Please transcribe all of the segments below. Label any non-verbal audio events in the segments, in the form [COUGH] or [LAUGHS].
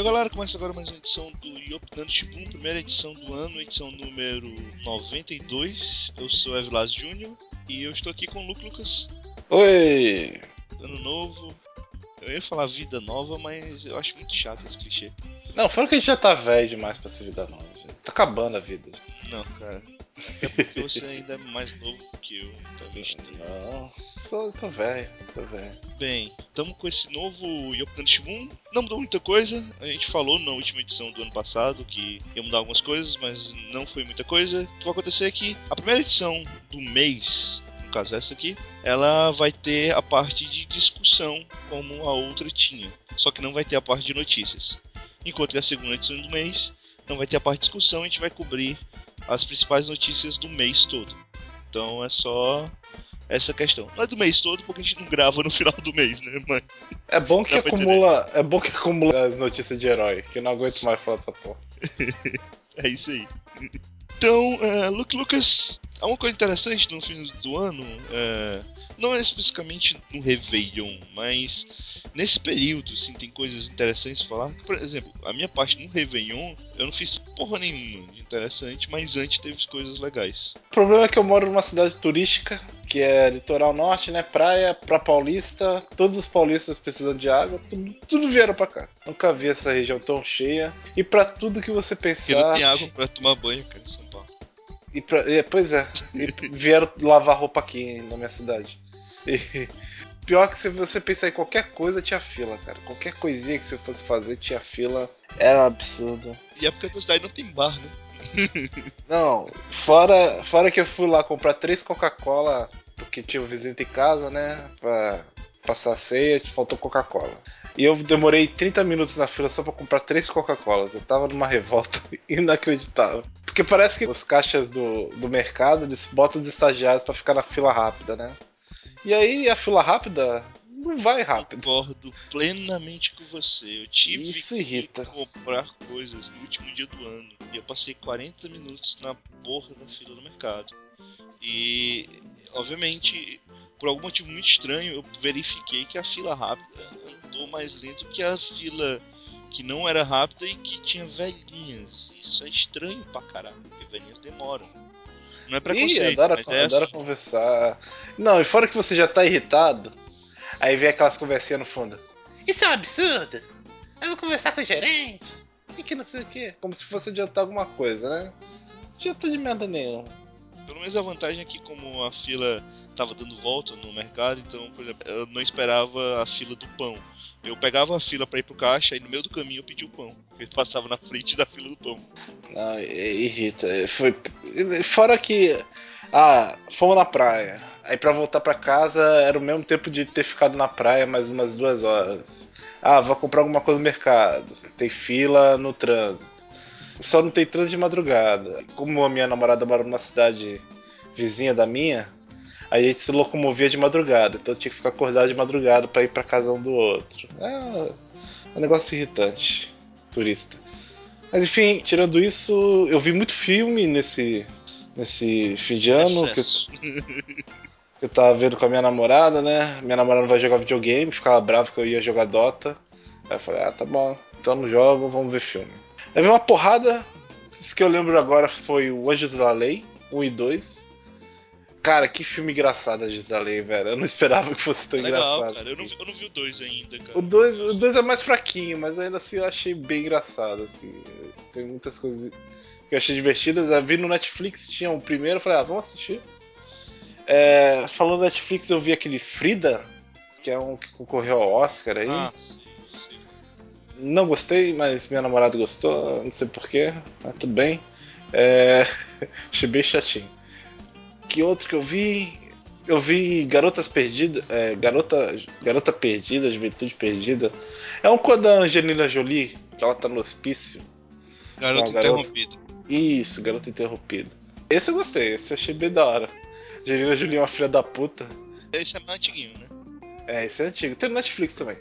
E galera, começa agora mais uma edição do Yopnando Shibun, primeira edição do ano, edição número 92. Eu sou Evilas Júnior e eu estou aqui com o Luke Lucas. Oi! Ano novo. Eu ia falar vida nova, mas eu acho muito chato esse clichê. Não, fora que a gente já tá velho demais pra ser vida nova. Tá acabando a vida. Não, cara. Até porque você ainda é mais novo que eu, talvez. Não, sou, tô velho, tô velho. Bem, estamos com esse novo Yokudan Shibun. Não mudou muita coisa. A gente falou na última edição do ano passado que ia mudar algumas coisas, mas não foi muita coisa. O que vai acontecer é que a primeira edição do mês no caso essa aqui, ela vai ter a parte de discussão como a outra tinha, só que não vai ter a parte de notícias. Enquanto que a segunda edição do mês não vai ter a parte de discussão, a gente vai cobrir as principais notícias do mês todo. Então é só essa questão. Não é do mês todo porque a gente não grava no [LAUGHS] final do mês, né, mãe? É bom que acumula, é bom que acumula as notícias de herói, que eu não aguento mais falar dessa porra. [LAUGHS] é isso aí. Então, uh, Luke Lucas, há uma coisa interessante no fim do ano, uh, não é especificamente no Réveillon, mas nesse período, assim, tem coisas interessantes pra falar. Por exemplo, a minha parte no Réveillon, eu não fiz porra nenhuma de interessante, mas antes teve coisas legais. O problema é que eu moro numa cidade turística, que é litoral norte, né? Praia pra paulista, todos os paulistas precisam de água, tudo, tudo vieram pra cá. Nunca vi essa região tão cheia. E pra tudo que você pensar. Porque não tem água pra tomar banho, cara, em São Paulo. E pra, e, pois é, vieram lavar roupa aqui na minha cidade. E, [LAUGHS] pior que se você pensar em qualquer coisa, tinha fila, cara. Qualquer coisinha que você fosse fazer, tinha fila. Era absurdo. E é porque a cidade não tem bar, né? [LAUGHS] não, fora, fora que eu fui lá comprar três Coca-Cola, porque tinha um visita em casa, né? Pra passar a ceia, faltou Coca-Cola. E eu demorei 30 minutos na fila só pra comprar três Coca-Colas. Eu tava numa revolta [LAUGHS] inacreditável. Porque parece que os caixas do, do mercado eles botam os estagiários para ficar na fila rápida, né? E aí a fila rápida não vai rápido. Concordo plenamente com você. Eu tive Isso irrita. que comprar coisas no último dia do ano. E eu passei 40 minutos na porra da fila do mercado. E, obviamente, por algum motivo muito estranho, eu verifiquei que a fila rápida andou mais lento que a fila que não era rápida e que tinha velhinhas. Isso é estranho pra caralho, porque velhinhas demoram. Não é preconceito, Ih, adora, mas é adora assim. conversar. Não, e fora que você já tá irritado, aí vem aquelas conversinhas no fundo. Isso é um absurdo! Eu vou conversar com o gerente. E que não sei o que. Como se fosse adiantar alguma coisa, né? Não adianta de merda nenhuma. Pelo menos a vantagem é que como a fila tava dando volta no mercado, então, por exemplo, eu não esperava a fila do pão. Eu pegava a fila para ir pro caixa e no meio do caminho eu pedi o pão. Ele passava na frente da fila do pão. Não, irrita. Foi... Fora que. Ah, fomos na praia. Aí para voltar para casa era o mesmo tempo de ter ficado na praia mais umas duas horas. Ah, vou comprar alguma coisa no mercado. Tem fila no trânsito. Só não tem trânsito de madrugada. Como a minha namorada mora numa cidade vizinha da minha, a gente se locomovia de madrugada, então tinha que ficar acordado de madrugada para ir para casa um do outro. É um negócio irritante, turista. Mas enfim, tirando isso, eu vi muito filme nesse, nesse fim de ano. Que eu, [LAUGHS] que eu tava vendo com a minha namorada, né? Minha namorada vai jogar videogame, ficava brava que eu ia jogar Dota. Aí eu falei, ah, tá bom, então não jogo, vamos ver filme. Aí vi uma porrada, isso que eu lembro agora foi o Anjos da Lei, 1 e 2. Cara, que filme engraçado a Lei, velho. Eu não esperava que fosse tão Legal, engraçado. Cara. Eu, não, eu não vi o 2 ainda, cara. O 2 o dois é mais fraquinho, mas ainda assim eu achei bem engraçado, assim. Tem muitas coisas que eu achei divertidas. Eu vi no Netflix, tinha o primeiro, eu falei, ah, vamos assistir. É, falando Netflix, eu vi aquele Frida, que é um que concorreu ao Oscar aí. Ah, sim, sim. Não gostei, mas minha namorada gostou, não sei porquê, mas tudo bem. É... [LAUGHS] achei bem chatinho que outro que eu vi? Eu vi Garotas Perdidas. É, Garota, Garota Perdida, Juventude Perdida. É um quando a Angelina Jolie, que ela tá no hospício. Garoto Interrompido. Isso, Garoto Interrompido. Esse eu gostei, esse eu achei bem da hora. Angelina Jolie é uma filha da puta. Esse é mais antiguinho, né? É, esse é antigo. Tem no Netflix também.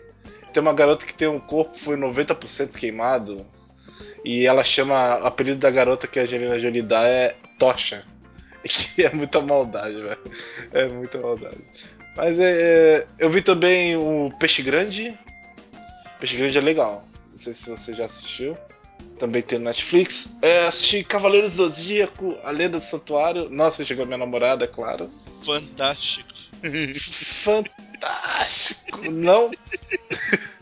Tem uma garota que tem um corpo foi 90% queimado. E ela chama. O apelido da garota que a Angelina Jolie dá é Tocha. [LAUGHS] que é muita maldade, velho. É muita maldade. Mas é, é, eu vi também o Peixe Grande. Peixe Grande é legal. Não sei se você já assistiu. Também tem no Netflix. É, assisti Cavaleiros do Zodíaco, A Lenda do Santuário. Nossa, chegou minha namorada, é claro. Fantástico. [LAUGHS] Fantástico! Não. [LAUGHS]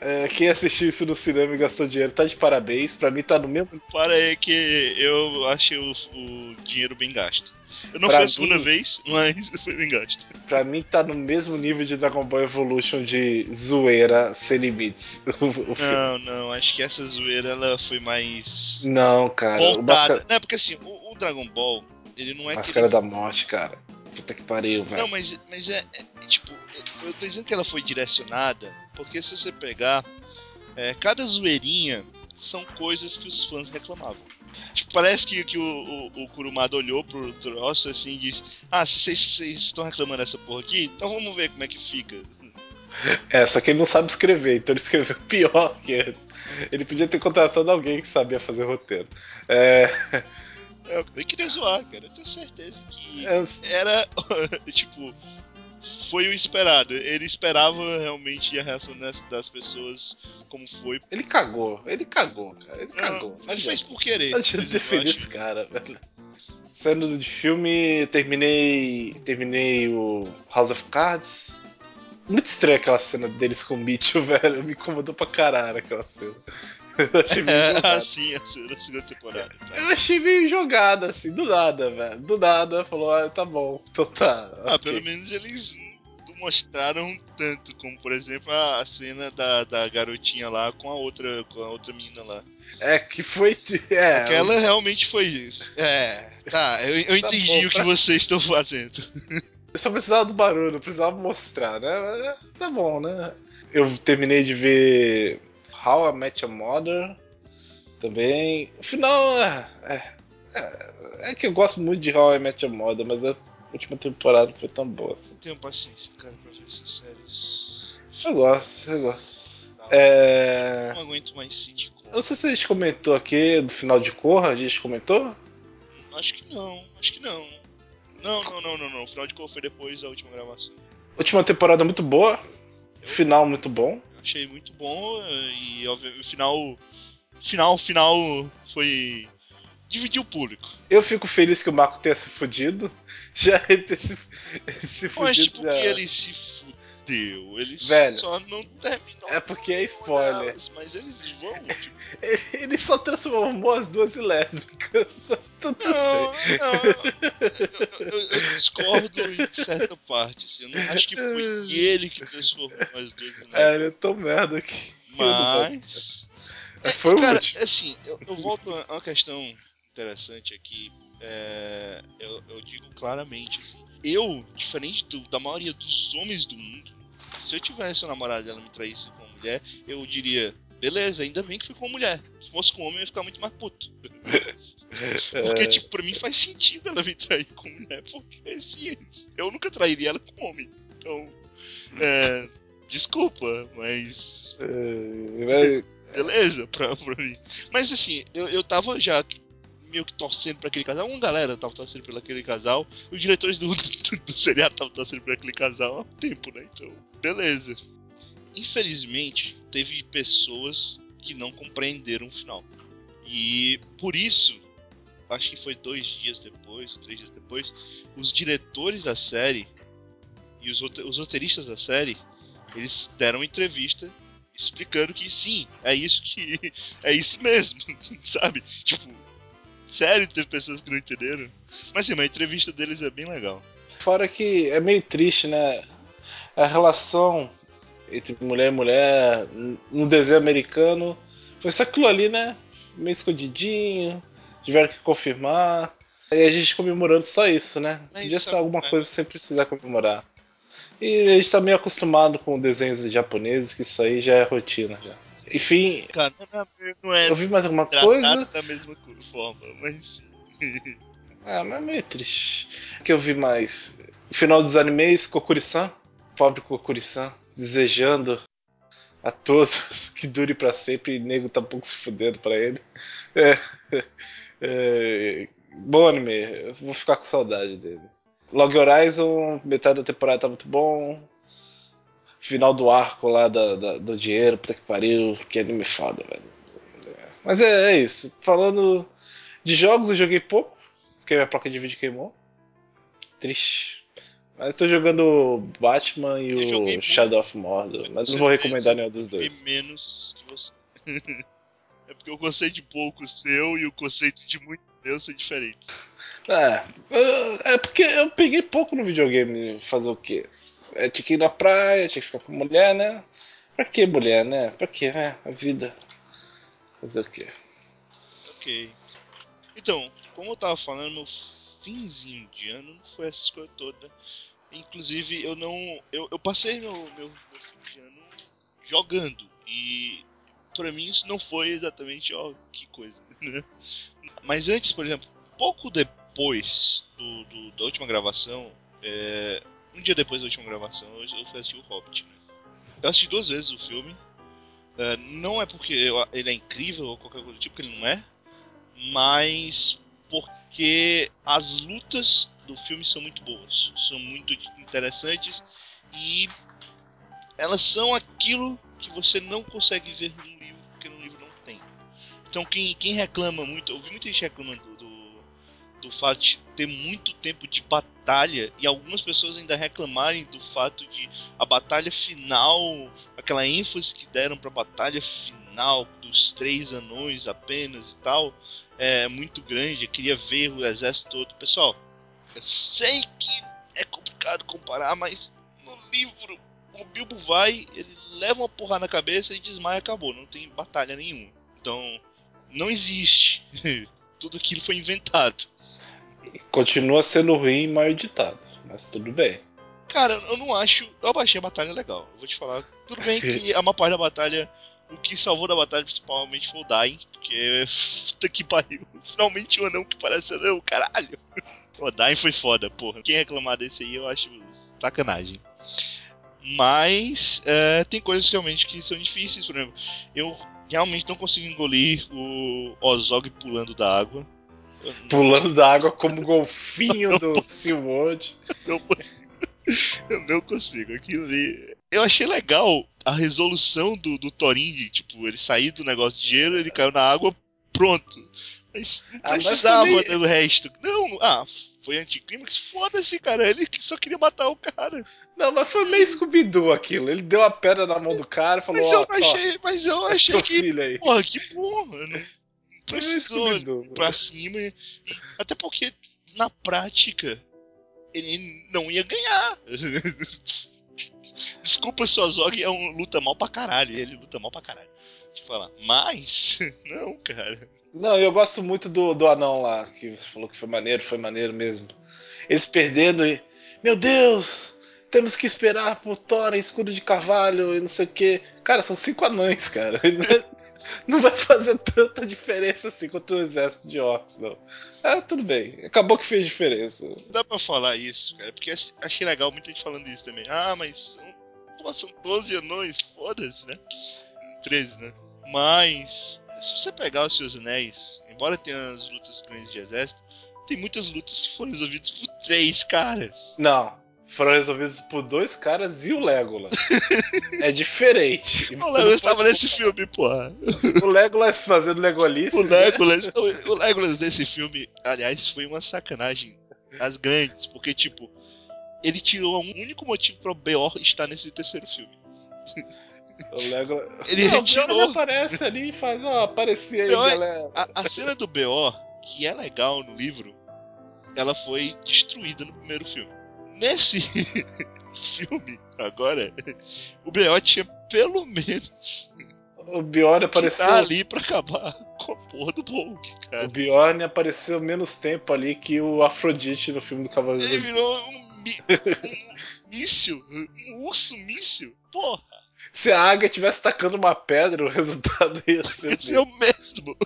É, quem assistiu isso no cinema e gastou dinheiro tá de parabéns. Pra mim tá no mesmo. Para aí que eu achei o, o dinheiro bem gasto. Eu não pra foi a segunda mim, vez, mas [LAUGHS] foi bem gasto. Pra mim tá no mesmo nível de Dragon Ball Evolution de zoeira sem limites. [LAUGHS] O, o não, não, acho que essa zoeira ela foi mais. Não, cara. Voltada. Não, porque assim, o, o, Dragon Ball, ele não é. Máscara ele... da morte, cara. Puta que pariu, velho. Não, mas, mas é, é, Tipo, eu tô dizendo que ela foi direcionada, porque se você pegar. É, cada zoeirinha são coisas que os fãs reclamavam. Tipo, parece que, que o, o, o Kurumada olhou pro troço assim e disse: Ah, se vocês estão reclamando dessa porra aqui, então vamos ver como é que fica. É, só que ele não sabe escrever, então ele escreveu [LAUGHS] pior que antes. Ele podia ter contratado alguém que sabia fazer roteiro. É. Eu queria zoar, cara. Eu tenho certeza que é... era, [LAUGHS] tipo, foi o esperado. Ele esperava realmente a reação das pessoas como foi. Ele cagou, ele cagou, cara. Ele não, cagou. Não ele fez por querer. Não adianta defender esse cara, velho. Saindo de filme, terminei. Terminei o House of Cards. Muito estranha aquela cena deles com o Mitchell, [LAUGHS] velho. Me incomodou pra caralho aquela cena. Eu achei meio é, jogada. sim, a segunda temporada. Tá? Eu achei meio jogada, assim, do nada, velho. Do nada, falou, ah, tá bom, então tá. Ah, okay. pelo menos eles mostraram tanto, como por exemplo a cena da, da garotinha lá com a outra com a outra menina lá. É, que foi. É, Aquela realmente foi isso. É, tá, eu, eu tá entendi bom, o que pra... vocês estão fazendo. Eu só precisava do barulho, precisava mostrar, né? Tá bom, né? Eu terminei de ver How I Met Your Mother também. O final é, é, é, é que eu gosto muito de How I Met Your Mother, mas a última temporada foi tão boa assim. Tenho paciência, cara, pra ver essas séries. Eu gosto, eu gosto. Não, é... não aguento mais sitcom. Não sei se a gente comentou aqui do final de Corra, a gente comentou? Acho que não, acho que não. Não, não, não, não, não. O final de Corra foi depois da última gravação. Última temporada muito boa, eu... final muito bom achei muito bom e o final final final foi dividir o público. Eu fico feliz que o Marco tenha se fudido. [LAUGHS] Já ele ter se, se fudido. Mas tipo já... que ele se fudeu. Ele Velho, só não terminou. É porque é spoiler. Mas eles vão. [LAUGHS] Tipo... ele só transformou as duas em lésbicas. [LAUGHS] Mas tudo não, bem. não. Eu, eu, discordo em certa parte. Assim, eu não acho que foi ele que transformou as duas em lésbicas. É, ele é tão merda que. Mas. É, foi cara, o último. assim, eu, eu volto a uma questão interessante aqui. É, eu, eu, digo claramente, assim, eu, diferente do, da maioria dos homens do mundo, se eu tivesse uma namorada e ela me traísse com uma mulher, eu diria, beleza, ainda bem que foi com uma mulher. Se fosse com um homem, eu ia ficar muito mais puto. [LAUGHS] porque, é... tipo, pra mim faz sentido ela me trair com mulher, porque ciência. Eu nunca trairia ela com homem. Então, é, desculpa, mas. É, beleza, pra, pra mim. Mas assim, eu, eu tava já meio que torcendo pra aquele casal. Uma galera [LAUGHS] tava torcendo por aquele casal. Os diretores do, do, do seriado estavam torcendo por aquele casal há tempo, né? Então, beleza. Infelizmente, teve pessoas que não compreenderam o final. E por isso, acho que foi dois dias depois, três dias depois, os diretores da série e os, os roteiristas da série, eles deram entrevista explicando que sim, é isso que [LAUGHS] é isso mesmo, [LAUGHS] sabe? Tipo, Sério, teve pessoas que não entenderam. Mas sim, a entrevista deles é bem legal. Fora que é meio triste, né? A relação entre mulher e mulher no desenho americano foi só aquilo ali, né? Meio escondidinho, tiveram que confirmar. E a gente comemorando só isso, né? É Podia ser alguma é. coisa sem precisar comemorar. E a gente tá meio acostumado com desenhos japoneses, que isso aí já é rotina já. Enfim. Cara, não é, eu vi mais alguma coisa. da mesma forma, mas. ah, mas é meio triste. O que eu vi mais? O final dos animes, Kokuri-san. Pobre Kokuri-san. Desejando a todos [LAUGHS] que dure para sempre e nego tá um pouco se fudendo pra ele. É, [LAUGHS] é, bom anime, eu vou ficar com saudade dele. Log Horizon, metade da temporada tá muito bom. Final do arco lá da, da- do dinheiro, puta que pariu, que anime foda, velho. É. Mas é, é isso. Falando de jogos, eu joguei pouco, porque minha placa de vídeo queimou. Triste. Mas tô jogando Batman e Eu o. Shadow of Mordor, mas não vou recomendar nenhum dos E dois. menos que você. [LAUGHS] é porque o conceito de pouco seu e o conceito de muito meu são diferentes. É é porque eu peguei pouco no videogame fazer o quê? É, tinha que ir na praia, tinha que ficar com mulher, né? Pra que mulher, né? Pra que, né? A vida. Fazer o quê? Ok. Então, como eu tava falando, meu finzinho de ano não foi essas coisas todas. Inclusive, eu não. Eu, eu passei meu, meu, meu fim de ano jogando. E pra mim isso não foi exatamente, ó, que coisa, [LAUGHS] né? Mas antes, por exemplo, pouco depois do, do- da última gravação, é, um dia depois da última gravação, eu, fui assistir o Hobbit, né? Eu assisti duas vezes o filme. É, não é porque eu- ele é incrível ou qualquer coisa do tipo, que ele não é, mas porque as lutas do filme são muito boas, são muito interessantes e elas são aquilo que você não consegue ver num livro, porque no livro não tem. Então quem, quem reclama muito, eu vi muita gente reclamando do, do, fato de ter muito tempo de batalha e algumas pessoas ainda reclamarem do fato de a batalha final, aquela ênfase que deram pra batalha final dos três anões apenas e tal, é muito grande. Eu queria ver o exército todo. Pessoal, eu sei que é complicado comparar, mas no livro o Bilbo vai, ele leva uma porrada na cabeça e desmaia, acabou. Não tem batalha nenhuma. Então, não existe. [LAUGHS] Tudo aquilo foi inventado. Continua sendo ruim e mal editado, mas tudo bem. Cara, eu não acho. Eu achei a batalha legal. Eu vou te falar. Tudo bem que a maior parte da batalha. O que salvou da batalha principalmente foi o Dain. Porque. Puta que pariu. [LAUGHS] Finalmente um anão que parece anão, caralho. O Dain foi foda, porra. Quem reclamar desse aí eu acho sacanagem. Mas. é, tem coisas realmente que são difíceis. Por exemplo, eu realmente não consigo engolir o Ozog pulando da água. Não Pulando da água como o golfinho do [LAUGHS] SeaWorld. não. Eu não consigo. Aquilo ali. Eu achei legal a resolução do, do Thorin, tipo, ele sair do negócio de gelo, ele caiu na água, pronto. Mas não Ah, mas precisava também- do resto. Não, ah, foi anticlímax, foda-se, cara. Ele só queria matar o cara. Não, mas foi meio Scooby-Doo aquilo. Ele deu a pedra na mão do cara e falou: Mas eu Ó, não achei, mas eu ó, achei que, filho aí. porra, que porra. Não precisou Scooby-Doo. pra cima. Até porque, na prática, ele não ia ganhar. [LAUGHS] Desculpa, Sozog é um luta mal pra caralho. Ele luta mal pra caralho. Deixa eu falar. Mas, [LAUGHS] não, cara. Não, eu gosto muito do, do anão lá, que você falou que foi maneiro, foi maneiro mesmo. Eles perdendo e. Meu Deus! Temos que esperar pro Thor escudo de carvalho e não sei o que. Cara, são cinco anões, cara. [LAUGHS] Não- vai fazer tanta diferença assim quanto o exército de orcs, não. Ah, tudo bem. Acabou que fez diferença. Dá pra falar isso, cara. Porque ach- achei legal muita gente falando isso também. Ah, mas são, pô, são 12 anões. Foda-se, né? 13, né? Mas, se você pegar os seus anéis, embora tenha as lutas grandes de exército, tem muitas lutas que foram resolvidas por três caras. Não. Foram resolvidos por dois caras e o Legolas. [LAUGHS] é diferente. O Legolas tava pode nesse filme, porra. O Legolas fazendo Legolice. O Legolas, o Legolas desse filme, aliás, foi uma sacanagem das grandes, porque, tipo, ele tirou um único motivo para o Beor estar nesse terceiro filme. O Legolas. Ele Não, retirou. O Bjorn aparece ali e faz, ó, aparecia aí, Beor- galera. A, a cena do Beor, que é legal no livro, ela foi destruída no primeiro filme. Nesse [LAUGHS] filme, agora, o Beor tinha pelo menos O Bjorn que apareceu. tá ali pra acabar com a porra do O cara. Bjorn apareceu menos tempo ali que o Afrodite no filme do Cavaleiro Ele virou um, mi- um míssil, um urso míssil. Porra, Se a águia tivesse tacando uma pedra, o [LAUGHS] resultado ia ser. esse é o mesmo.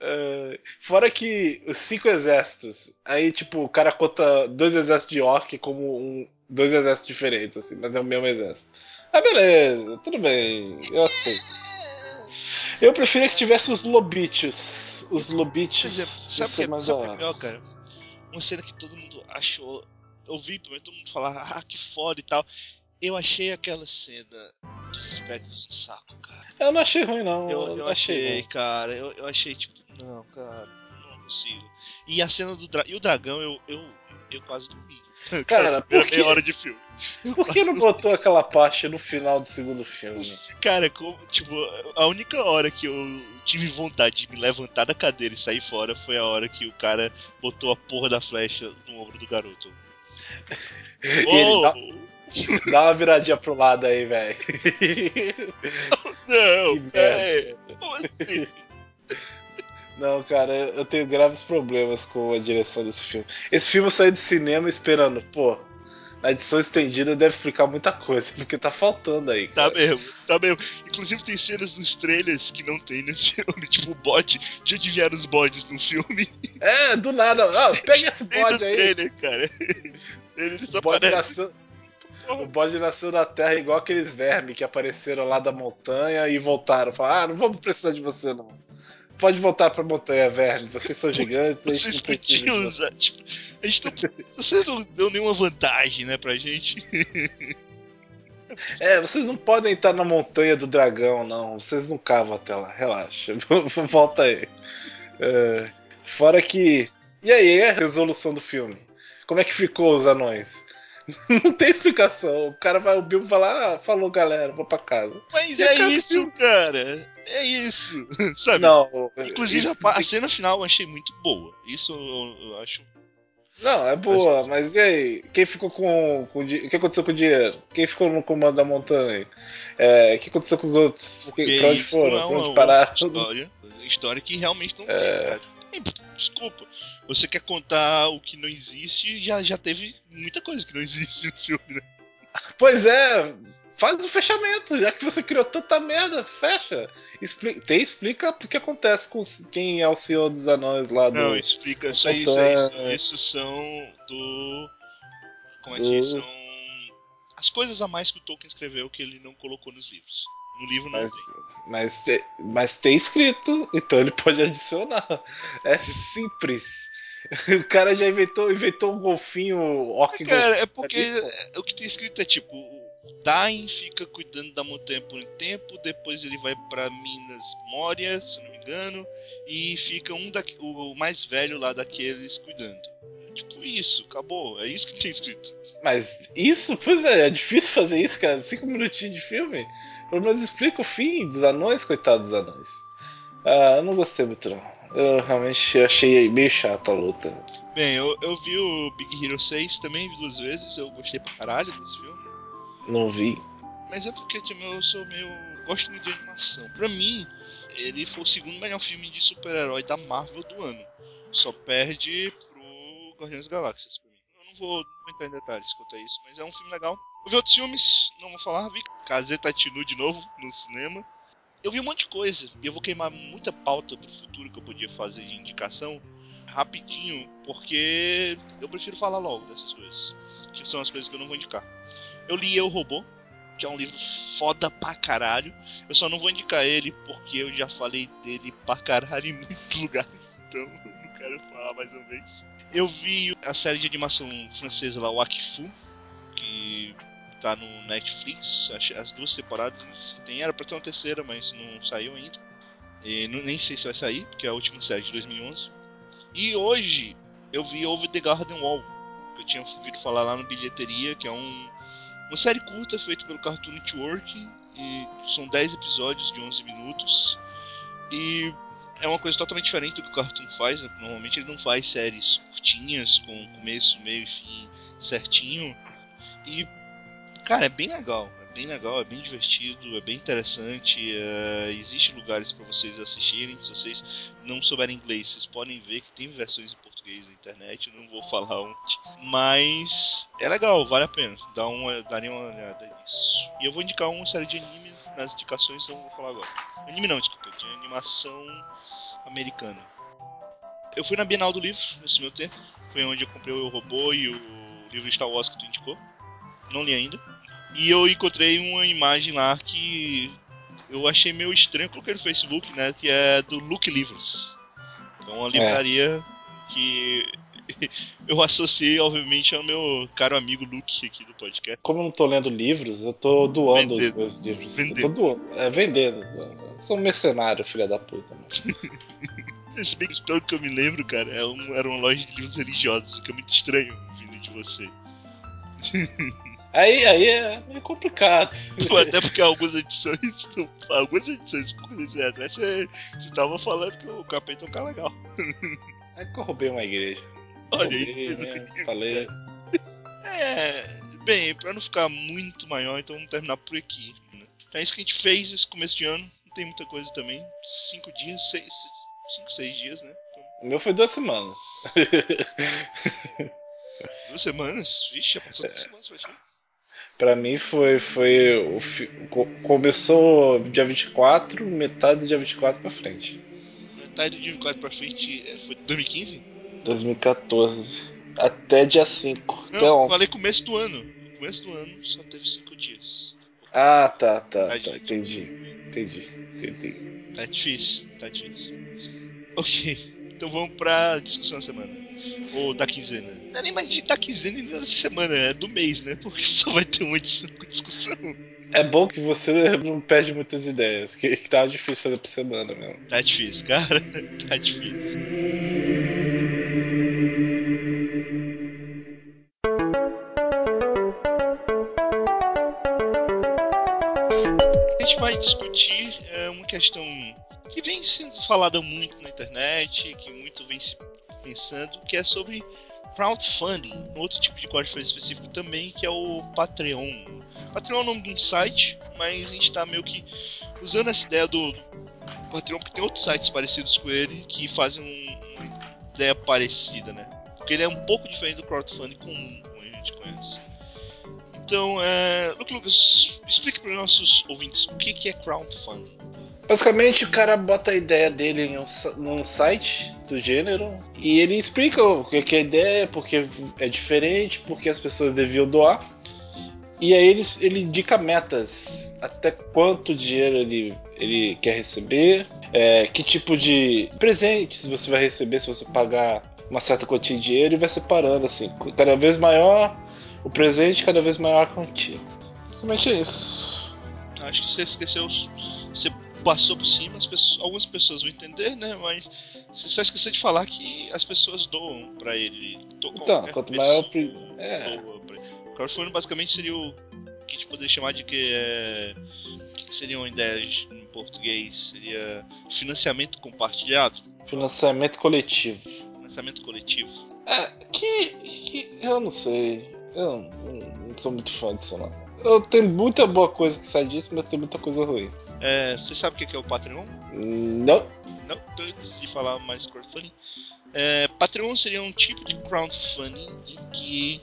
É, fora que os cinco exércitos, aí tipo, o cara conta dois exércitos de orc como um, dois exércitos diferentes, assim, mas é o mesmo exército. Ah, beleza, tudo bem, eu sei. Eu preferia que tivesse os lobichos. Os lobichos. exemplo, ia sabe que, mais sabe o da que é cara? Uma cena que todo mundo achou. Eu vi primeiro todo mundo falar, ah, que foda e tal. Eu achei aquela cena dos espectros um saco, cara. Eu não achei ruim, não. Eu, eu não achei, não. cara. Eu, eu achei tipo, não, cara, não consigo. E a cena do dra e o dragão, eu, eu, eu quase dormi. Cara, [LAUGHS] por que- meia hora de filme. Por que não botou aquela parte no final do segundo filme? Cara, como, tipo, a única hora que eu tive vontade de me levantar da cadeira e sair fora foi a hora que o cara botou a porra da flecha no ombro do garoto. [LAUGHS] E ele dá, Oh, dá uma viradinha pro lado aí, velho. não, merda. é, como assim? Não, cara, eu tenho graves problemas com a direção desse filme. Esse filme eu saí do cinema esperando, pô, na edição estendida deve explicar muita coisa, porque tá faltando aí. Tá Cara. mesmo, tá mesmo. Inclusive tem cenas nos trailers que não tem nesse [LAUGHS] filme, tipo o bode, de onde vieram os bodes no filme. É, do nada. Ah, pega esse bode aí. trailer, cara. Ele O bode, o bode nasceu na Terra igual aqueles vermes que apareceram lá da montanha e voltaram. Falaram, ah, não vamos precisar de você não. Pode voltar pra montanha, verme. Vocês são gigantes, a gente Vocês não precisa. de podiam você." usar. Tipo, a gente não. Você não deu nenhuma vantagem, né, pra gente. É, vocês não podem estar na montanha do dragão, não. Vocês não cavam até lá, relaxa. [LAUGHS] Volta aí. É, fora que. E aí, a resolução do filme? Como é que ficou os anões? [LAUGHS] Não tem explicação. O cara vai, o Bilbo vai lá, ah, falou galera, vou pra casa. Mas E é isso, filme. cara. É isso. [LAUGHS] Sabe? Não, Inclusive, isso a, cena final eu achei muito boa. Isso eu, eu acho. Não, é boa, mas e aí? Quem ficou com, com o que aconteceu com o dinheiro? Quem ficou no comando da montanha? É, o que aconteceu com os outros? Porque pra onde foram? é pra onde pararam? História, história que realmente não É. tem, cara. Desculpa. Você quer contar o que não existe, já, já teve muita coisa que não [LAUGHS] existe no filme, né? Pois é, faz o fechamento, já que você criou tanta merda, fecha. Expli tem explica o que acontece com quem é o Senhor dos Anões lá do. Não, explica. Isso aí, isso, aí, isso, isso são do. Como é que Do- são. As coisas a mais que o Tolkien escreveu que ele não colocou nos livros. No livro não Mas, tem. mas, mas tem escrito, então ele pode adicionar. É simples. [LAUGHS] O cara já inventou, inventou um golfinho orc Cara, é golfinho porque ali, pô. é- o que tem escrito é tipo: o Dain fica cuidando da montanha por um tempo, depois ele vai pra Minas Moria, se não me engano, e fica um da, o mais velho lá daqueles cuidando. Tipo, isso, acabou. É isso que tem escrito. Mas isso, pois é, é difícil fazer isso, cara. Cinco minutinhos de filme. Pelo menos explica o fim dos anões, coitados dos anões. Ah, eu não gostei muito não. Eu realmente achei meio chato a luta. Bem, eu, eu vi o Big Hero 6 também, vi duas vezes, eu gostei pra caralho desse filme. Não vi. Mas é porque tipo, eu sou meio. gosto muito de animação. Pra mim, ele foi o segundo melhor filme de super-herói da Marvel do ano. Só perde pro Guardiões das Galáxias pra mim. Eu não vou, não vou entrar em detalhes quanto a isso, mas é um filme legal. Eu vi outros filmes, não vou falar, vi Caseta Tinu de novo no cinema. Eu vi um monte de coisa e eu vou queimar muita pauta pro futuro que eu podia fazer de indicação rapidinho, porque eu prefiro falar logo dessas coisas, que são as coisas que eu não vou indicar. Eu li Eu Robô, que é um livro foda pra caralho. Eu só não vou indicar ele porque eu já falei dele pra caralho em muitos [LAUGHS] lugares, então não quero falar mais uma vez. Eu vi a série de animação francesa lá, o Akifu, que tá no Netflix, as duas temporadas tem, era pra ter uma terceira, mas não saiu ainda. E não- nem sei se vai sair, porque é a última série de 2011. E hoje eu vi Over the Garden Wall, que eu tinha ouvido falar lá no Bilheteria, que é um, uma série curta feita pelo Cartoon Network, e são 10 episódios de 11 minutos. E é uma coisa totalmente diferente do que o Cartoon faz, né? normalmente ele não faz séries curtinhas, com começo, meio e fim certinho. E Cara, é bem legal. É bem legal, é bem divertido, é bem interessante. É... Existem lugares para vocês assistirem. Se vocês não souberem inglês, vocês podem ver que tem versões em português na internet. Eu não vou falar onde. Mas é legal, vale a pena. Dá uma, daria uma olhada nisso. E eu vou indicar uma série de anime nas indicações, então vou falar agora. Anime não, desculpa, de animação americana. Eu fui na Bienal do Livro nesse meu tempo. Foi onde eu comprei o Robô e o livro Star Wars que tu indicou. Não li ainda. E eu encontrei uma imagem lá que eu achei meio estranho, coloquei no Facebook, né? Que é do Luke Livros. É uma livraria que [LAUGHS] eu associei, obviamente, ao meu caro amigo Luke aqui do podcast. Como eu não tô lendo livros, eu tô doando vendendo. os meus livros. Vendendo. Eu tô doando. É, vendendo. Eu sou um mercenário, filha da puta. Esse [LAUGHS] bem, pelo que eu me lembro, cara, é era uma loja de livros religiosos, que é muito estranho vindo de você. [LAUGHS] Aí, aí é meio complicado. [LAUGHS] Até porque algumas edições, algumas edições, poucas edições atrás, você, você tava falando que o capeta é um cara legal. Aí que eu roubei uma igreja. Olha aí. Né? Falei. [LAUGHS] É, bem, pra não ficar muito maior, então vamos terminar por aqui. Né? É isso que a gente fez esse começo de ano. Não tem muita coisa também. Cinco dias, seis, cinco, seis dias, né? Então... O meu foi duas semanas. [LAUGHS] duas semanas? Vixe, já passou duas semanas pra ti. Pra mim foi. foi o, começou dia 24, metade do dia 24 pra frente. Metade do dia 24 pra frente é, foi 2015? 2014. Até dia 5. Não, até falei começo do ano. Começo do ano só teve 5 dias. Ah, tá, tá, tá. Entendi. Entendi. Entendi. Tá difícil, tá difícil. Ok. Então vamos pra discussão da semana. Ou da quinzena. Não é nem mais da quinzena nem da semana, é do mês, né? Porque [LAUGHS] só vai ter uma edição com discussão. É bom que você não perde muitas ideias, que, que tá difícil fazer por semana mesmo. Tá difícil, cara. [LAUGHS] tá difícil. A gente vai discutir é, uma questão que vem sendo falada muito na internet, que muito vem se pensando, que é sobre crowdfunding, outro tipo de código específico também, que é o Patreon. Patreon é o nome de um site, mas a gente está meio que usando essa ideia do, Patreon, porque tem outros sites parecidos com ele que fazem um, uma ideia parecida, né? Porque ele é um pouco diferente do crowdfunding comum, como a gente conhece. Então, é... Lucas, explique para os nossos ouvintes o que é crowdfunding. Basicamente, o cara bota a ideia dele em um, num site do gênero e ele explica o que é a ideia, porque é diferente, porque as pessoas deviam doar. E aí ele, ele indica metas, até quanto dinheiro ele, ele quer receber, é, que tipo de presentes você vai receber se você pagar uma certa quantia de dinheiro e vai separando assim, cada vez maior o presente, cada vez maior a quantia. Basicamente é isso. Acho que você esqueceu. Você passou por cima, pessoas, algumas pessoas vão entender, né? Mas você só esqueceu de falar que as pessoas doam para ele. Então, quanto maior o é. doa pra ele. Crowdfunding basicamente seria o que a gente poderia chamar de que é. que seria uma ideia em português? Seria financiamento compartilhado? Financiamento coletivo. Financiamento coletivo. É, que, que eu não sei. Eu não, não sou muito fã disso não. Eu tenho muita boa coisa que sai disso, mas tem muita coisa ruim. É, você sabe o que é o Patreon? Não. Não? Então, antes de falar mais crowdfunding. É, Patreon seria um tipo de crowdfunding em que,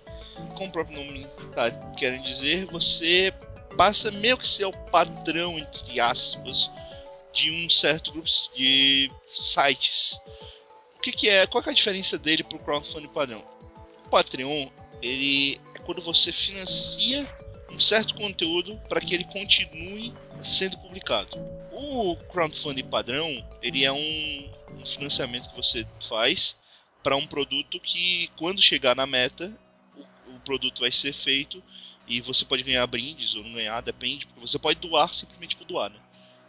como o próprio nome tá querendo dizer, você passa meio que ser o padrão, entre aspas, de um certo grupo de sites. O que, que é? Qual que é a diferença dele para o crowdfunding padrão? O Patreon, ele é quando você financia um certo conteúdo para que ele continue sendo publicado. O crowdfunding padrão, ele é um, um financiamento que você faz para um produto que, quando chegar na meta, o, o, produto vai ser feito e você pode ganhar brindes ou não ganhar, depende, porque você pode doar simplesmente por doar, né?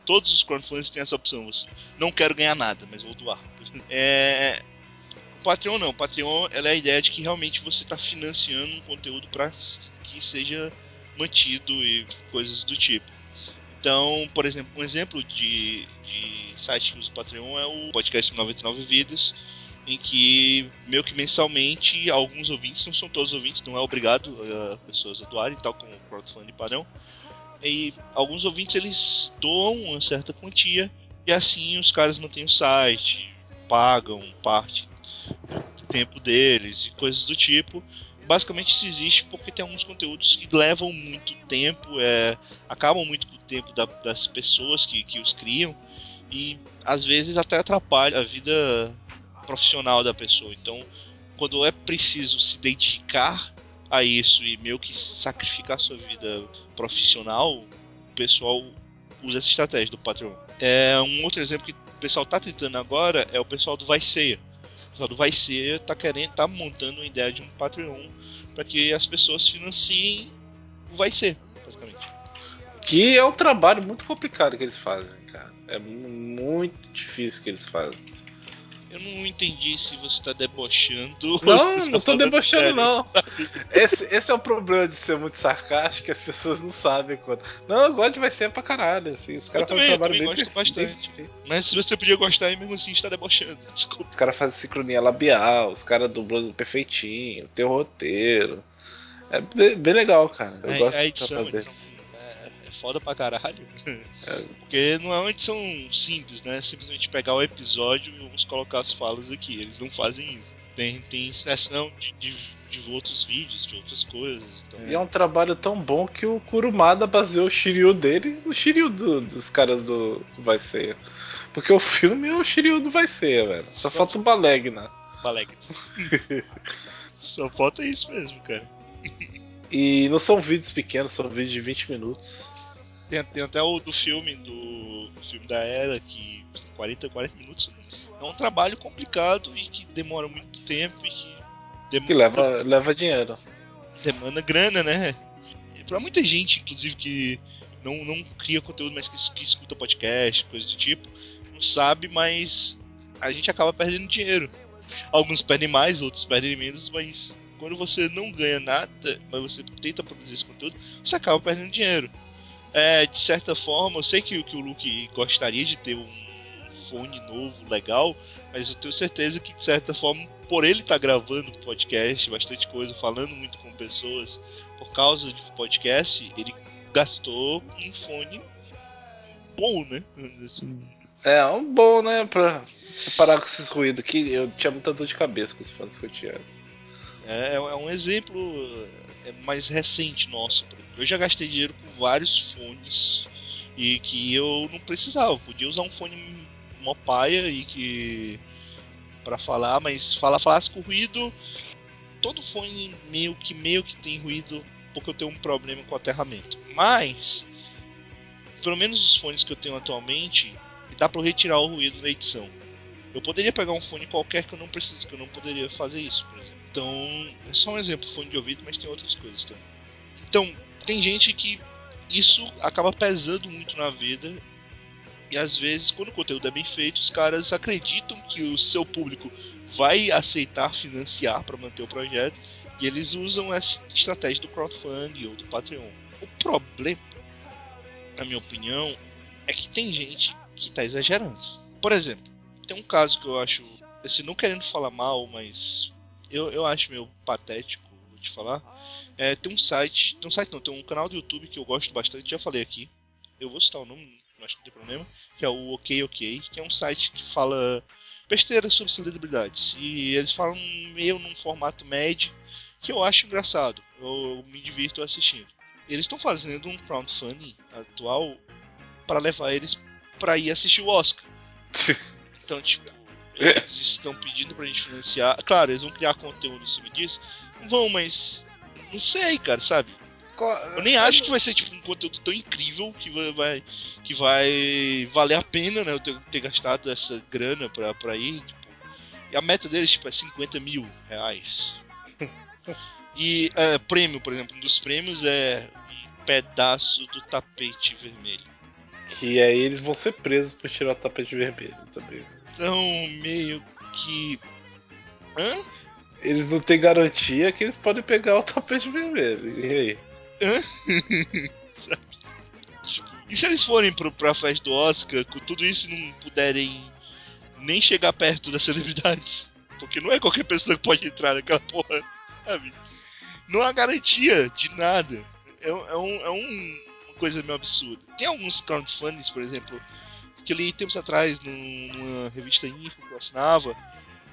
Todos os crowdfundings têm essa opção. Você não quero ganhar nada, mas vou doar. É, o Patreon não. O Patreon é a ideia de que realmente você está financiando um conteúdo para que seja mantido e coisas do tipo. Então, por exemplo, um exemplo de, de site que usa o Patreon é o podcast 99 Vidas, em que meio que mensalmente alguns ouvintes, não são todos ouvintes, não é obrigado eh, pessoas a doarem, tal como o crowdfunding padrão, e alguns ouvintes eles doam uma certa quantia e assim os caras mantêm o site, pagam parte do tempo deles e coisas do tipo basicamente isso existe porque tem alguns conteúdos que levam muito tempo, é, acabam muito do tempo da, das pessoas que, que os criam e às vezes até atrapalha a vida profissional da pessoa. Então, quando é preciso se dedicar a isso e meio que sacrificar sua vida profissional, o pessoal usa essa estratégia do Patreon. É, um outro exemplo que o pessoal está tentando agora é o pessoal do Viceia pessoal do Vai Ser tá querendo, tá montando uma ideia de um Patreon para que as pessoas financiem o Vai Ser, basicamente. Que é um trabalho muito complicado que eles fazem, cara. É muito difícil que eles fazem. Eu não entendi se você tá debochando. Não, não tá tô debochando, sério, não. sabe? Esse, esse é o problema de ser muito sarcástico, as pessoas não sabem quando. Não, eu gosto de vai ser pra caralho, assim. Os caras fazem um trabalho bem gosto bastante. Mas se você podia gostar mesmo assim está debochando. Desculpa. Os caras fazem sincronia labial, os caras dublando perfeitinho, tem o roteiro. É bem, bem legal, cara. Eu a, gosto a edição, trabalho a edição é, é foda pra caralho. É. Porque não é uma edição simples, né? É simplesmente pegar o episódio e vamos colocar as falas aqui. Eles não fazem isso. Tem, tem sessão de, de, de outros vídeos, de outras coisas. Então, E é um trabalho tão bom que o Kurumada baseou o Shiryu dele no Shiryu do- dos caras do, do Vai Ser. Porque o filme é o Shiryu do Vai Ser, velho. Só falta o Balegna. Balega. [LAUGHS] Só falta isso mesmo, cara. E não são vídeos pequenos, são vídeos de 20 minutos. Tem, tem até o do filme, do filme da Era, que 40, 40 minutos. É um trabalho complicado e que demora muito tempo e que demora, Que leva, leva dinheiro. demanda grana, né? Pra muita gente, inclusive, que não, não cria conteúdo, mas que, que escuta podcast, coisa do tipo, não sabe, mas a gente acaba perdendo dinheiro. Alguns perdem mais, outros perdem menos, mas quando você não ganha nada, mas você tenta produzir esse conteúdo, você acaba perdendo dinheiro. É, de certa forma, eu sei que, que o Luke gostaria de ter um fone novo, legal, mas eu tenho certeza que, de certa forma, por ele estar gravando podcast, bastante coisa, falando muito com pessoas, por causa de podcast, ele gastou um fone bom, né? Assim. É, um bom, né? Pra, parar com esses ruídos que eu tinha muita dor de cabeça com os fones que eu tinha antes. É, é um exemplo é, mais recente nosso. por. Eu já gastei dinheiro com vários fones e que eu não precisava. Podia usar um fone uma paia e que para falar, mas falar falasse com ruído. Todo fone meio que meio que tem ruído porque eu tenho um problema com aterramento. Mas pelo menos os fones que eu tenho atualmente dá para retirar o ruído da edição. Eu poderia pegar um fone qualquer que eu não preciso, que eu não poderia fazer isso, por exemplo. Então, é só um exemplo, fone de ouvido, mas tem outras coisas também. Então, tem gente que isso acaba pesando muito na vida. E às vezes, quando o conteúdo é bem feito, os caras acreditam que o seu público vai aceitar financiar para manter o projeto. E eles usam essa estratégia do crowdfunding ou do Patreon. O problema, na minha opinião, é que tem gente que tá exagerando. Por exemplo, tem um caso que eu acho, assim, não querendo falar mal, mas eu, eu acho meio patético, vou te falar. É, tem um site, tem um site não, tem um canal do YouTube que eu gosto bastante, já falei aqui. Eu vou citar o nome, acho que não tem problema, que é o OK OK, que é um site que fala besteira sobre celebridades. E eles falam meio num formato médio que eu acho engraçado. Eu, eu me divirto assistindo. Eles estão fazendo um crowdfunding atual para levar eles para ir assistir o Oscar. [LAUGHS] Então, tipo, eles estão pedindo pra gente financiar. Claro, eles vão criar conteúdo em cima disso. Vão, mas. Não sei, cara, sabe? Eu nem acho que vai ser tipo um conteúdo tão incrível que vai, que vai valer a pena, né? Eu ter, ter gastado essa grana pra, pra ir. Tipo, e a meta deles tipo, é 50 mil reais. [LAUGHS] E é, prêmio, por exemplo, um dos prêmios é um pedaço do tapete vermelho. Que aí eles vão ser presos por tirar o tapete vermelho também. Então, meio que. Hã? Eles não têm garantia que eles podem pegar o tapete vermelho. E aí? [LAUGHS] E se eles forem pro, pra festa do Oscar com tudo isso e não puderem nem chegar perto das celebridades? Porque não é qualquer pessoa que pode entrar naquela porra, sabe? Não há garantia de nada. É, é, um, é um- uma coisa meio absurda. Tem alguns crowdfundings, por exemplo, que li tempos atrás num- numa revista Info que eu assinava,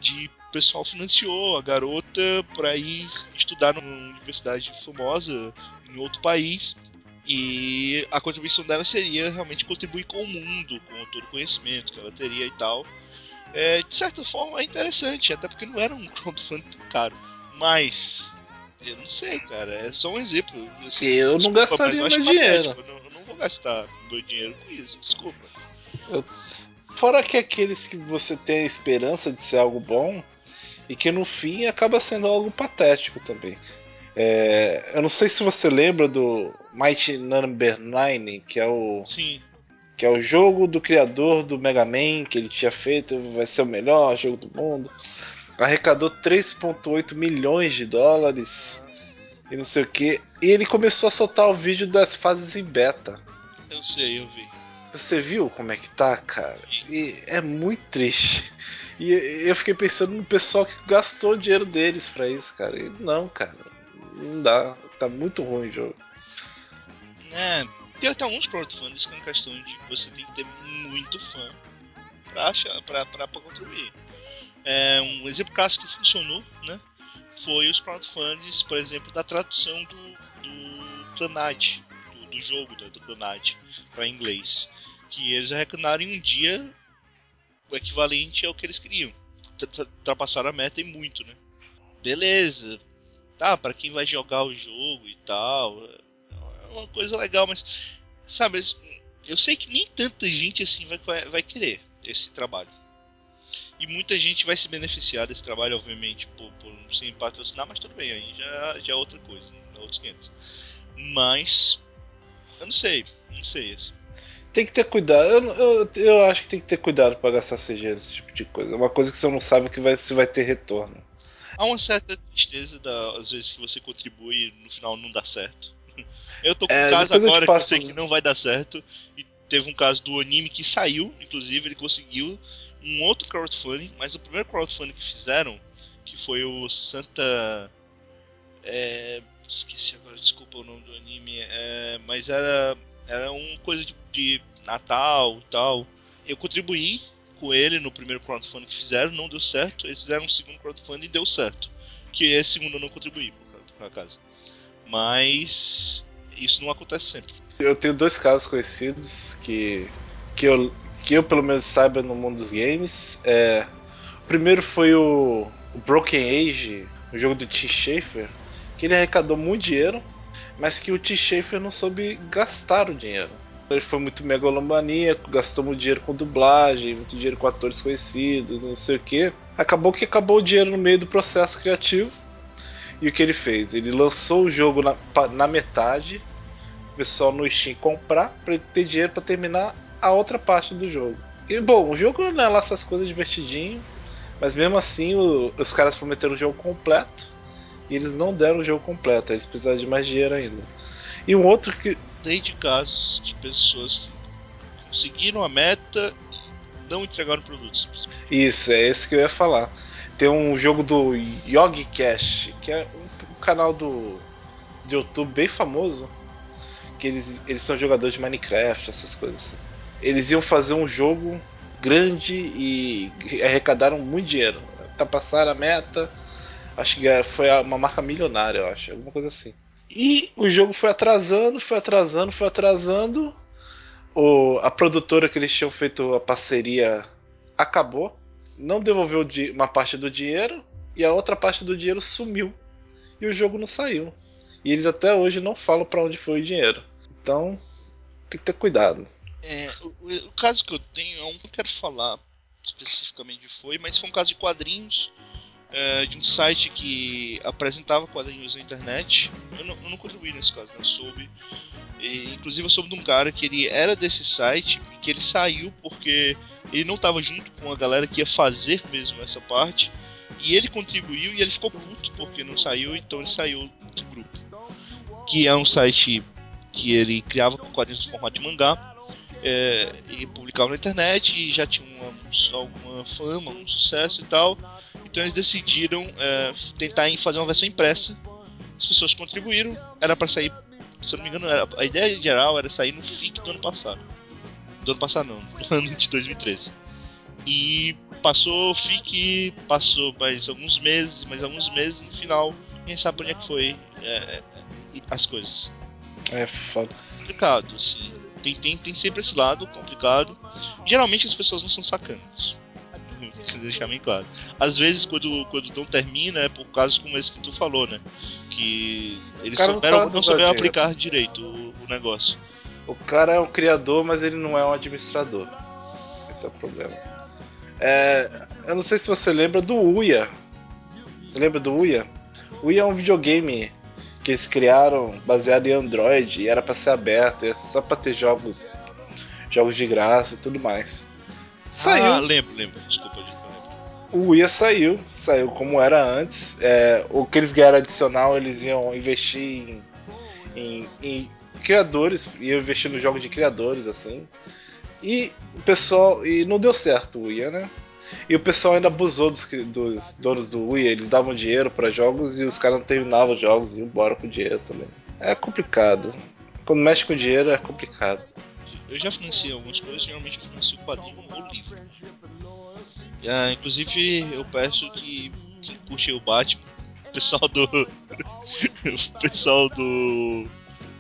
de pessoal financiou a garota pra ir estudar numa universidade famosa em outro país. E a contribuição dela seria realmente contribuir com o mundo, com todo o conhecimento que ela teria e tal. É, de certa forma é interessante, até porque não era um [LAUGHS] crowdfunding tão caro. Mas, eu não sei, cara, é só um exemplo. Assim, Eu não gastaria eu meu dinheiro. patético, Eu não, eu não vou gastar meu dinheiro com isso, desculpa. Fora que aqueles que você tem a esperança de ser algo bom, e que no fim acaba sendo algo patético também. É, eu não sei se você lembra do Mighty Number 9, que é o. Sim. Que é o jogo do criador do Mega Man, que ele tinha feito, vai ser o melhor jogo do mundo. Arrecadou 3,8 milhões de dólares e não sei o que. E ele começou a soltar o vídeo das fases em beta. Eu sei, eu vi. Você viu como é que tá, cara? E é muito triste. E eu fiquei pensando no pessoal que gastou o dinheiro deles para isso, cara. E não, cara. Não dá. Tá muito ruim o jogo. É, tem até alguns crowdfundings que é uma questão de você tem que ter muito fã pra, achar, pra, pra, pra contribuir. É, um exemplo clássico que funcionou, né? Foi os crowdfundings, por exemplo, da tradução do, do Clanite, do, do jogo do, do Clanite para inglês. Que eles arrecadaram em um dia o equivalente ao que eles queriam. Ultrapassaram a meta e muito, né? Beleza. Tá, para quem vai jogar o jogo e tal. É uma coisa legal, mas. Sabe, eu sei que nem tanta gente assim vai, vai querer esse trabalho. E muita gente vai se beneficiar desse trabalho, obviamente, por, por sem patrocinar, mas tudo bem, aí já, já é outra coisa, né? outros 500. Mas. Eu não sei, não sei. Assim. Tem que ter cuidado. Eu, eu, eu acho que tem que ter cuidado para gastar CG nesse tipo de coisa. É uma coisa que você não sabe que vai, se vai ter retorno. Há uma certa tristeza da, às vezes que você contribui e no final não dá certo. [LAUGHS] Eu tô com é, um caso agora que eu sei que não vai dar certo. E teve um caso do anime que saiu, inclusive, ele conseguiu um outro crowdfunding, mas o primeiro crowdfunding que fizeram, que foi o Santa. É, esqueci agora, desculpa o nome do anime, é, mas era era uma coisa de, de Natal tal. Eu contribuí com ele no primeiro crowdfunding que fizeram, não deu certo. Eles fizeram um segundo crowdfunding e deu certo. Que esse segundo eu não contribuí, por, por acaso. Mas isso não acontece sempre. Eu tenho dois casos conhecidos que, que, eu, que eu pelo menos saiba no mundo dos games. É, o primeiro foi o, o Broken Age, o jogo do Tim Schafer, que ele arrecadou muito dinheiro mas que o T. Schaefer não soube gastar o dinheiro. Ele foi muito megalomaníaco, gastou muito dinheiro com dublagem, muito dinheiro com atores conhecidos, não sei o que. Acabou que acabou o dinheiro no meio do processo criativo. E o que ele fez? Ele lançou o jogo na, na metade, o pessoal no Steam comprar, para ele ter dinheiro para terminar a outra parte do jogo. E bom, o jogo não é lá essas coisas divertidinho, mas mesmo assim o, os caras prometeram o jogo completo. E eles não deram o jogo completo, eles precisaram de mais dinheiro ainda. E um outro que. Tem de casos de pessoas que conseguiram a meta e não entregaram produtos. Isso, é esse que eu ia falar. Tem um jogo do Yogi Cash, que é um, canal do de YouTube bem famoso. Que eles, eles são jogadores de Minecraft, essas coisas assim. Eles iam fazer um jogo grande e arrecadaram muito dinheiro. Tá passar a meta, Acho que foi uma marca milionária, eu acho, alguma coisa assim. E o jogo foi atrasando, foi atrasando, foi atrasando. O, a produtora que eles tinham feito a parceria acabou, não devolveu uma parte do dinheiro e a outra parte do dinheiro sumiu. E o jogo não saiu. E eles até hoje não falam para onde foi o dinheiro. Então, tem que ter cuidado. É, o, o, caso que eu tenho é um que eu quero falar especificamente foi, mas foi um caso de quadrinhos é, de um site que apresentava quadrinhos na internet. Eu não, eu não contribuí nesse caso, não soube. E, inclusive eu soube de um cara que ele era desse site, que ele saiu porque ele não estava junto com a galera que ia fazer mesmo essa parte. E ele contribuiu e ele ficou puto porque não saiu, então ele saiu do grupo. Que é um site que ele criava quadrinhos no formato de mangá. É, e publicava na internet e já tinha uma, alguma fama, um sucesso e tal. Então eles decidiram é, tentar fazer uma versão impressa. As pessoas contribuíram, era para sair, se eu não me engano, era, a ideia geral era sair no FIC do ano passado. Do ano passado não, do ano de 2013. E passou FIC, passou mais alguns meses, mais alguns meses, no final, quem sabe onde é que foi é, é as coisas. É foda. Complicado, assim. Tem, tem, tem sempre esse lado complicado. Geralmente as pessoas não são sacanas deixar bem claro. Às vezes, quando, quando não termina, é por casos como esse que tu falou, né? Que eles souberam, não, souberam aplicar direito o, o, negócio. O cara é um criador, mas ele não é um administrador. Esse é o problema. É, eu não sei se você lembra do Uia. Você lembra do Uia? O Uia é um videogame que eles criaram baseado em Android e era para ser aberto, era só para ter jogos jogos de graça e tudo mais. Saiu. Ah, lembro, lembro. Desculpa, lembro. O Uia saiu, saiu como era antes. É, o que eles ganharam adicional, eles iam investir em, em, em criadores, iam investir nos jogos de criadores, assim. E o pessoal. E não deu certo o Uia, né? E o pessoal ainda abusou dos, dos donos do Wii, eles davam dinheiro para jogos e os caras não terminavam os jogos e iam embora com dinheiro também. É complicado. Quando mexe com dinheiro é complicado. Eu já financiei algumas coisas, geralmente eu financio quadrinho ou livro. Ah, inclusive eu peço que quem curte o Batman, o pessoal do. [LAUGHS] o pessoal do.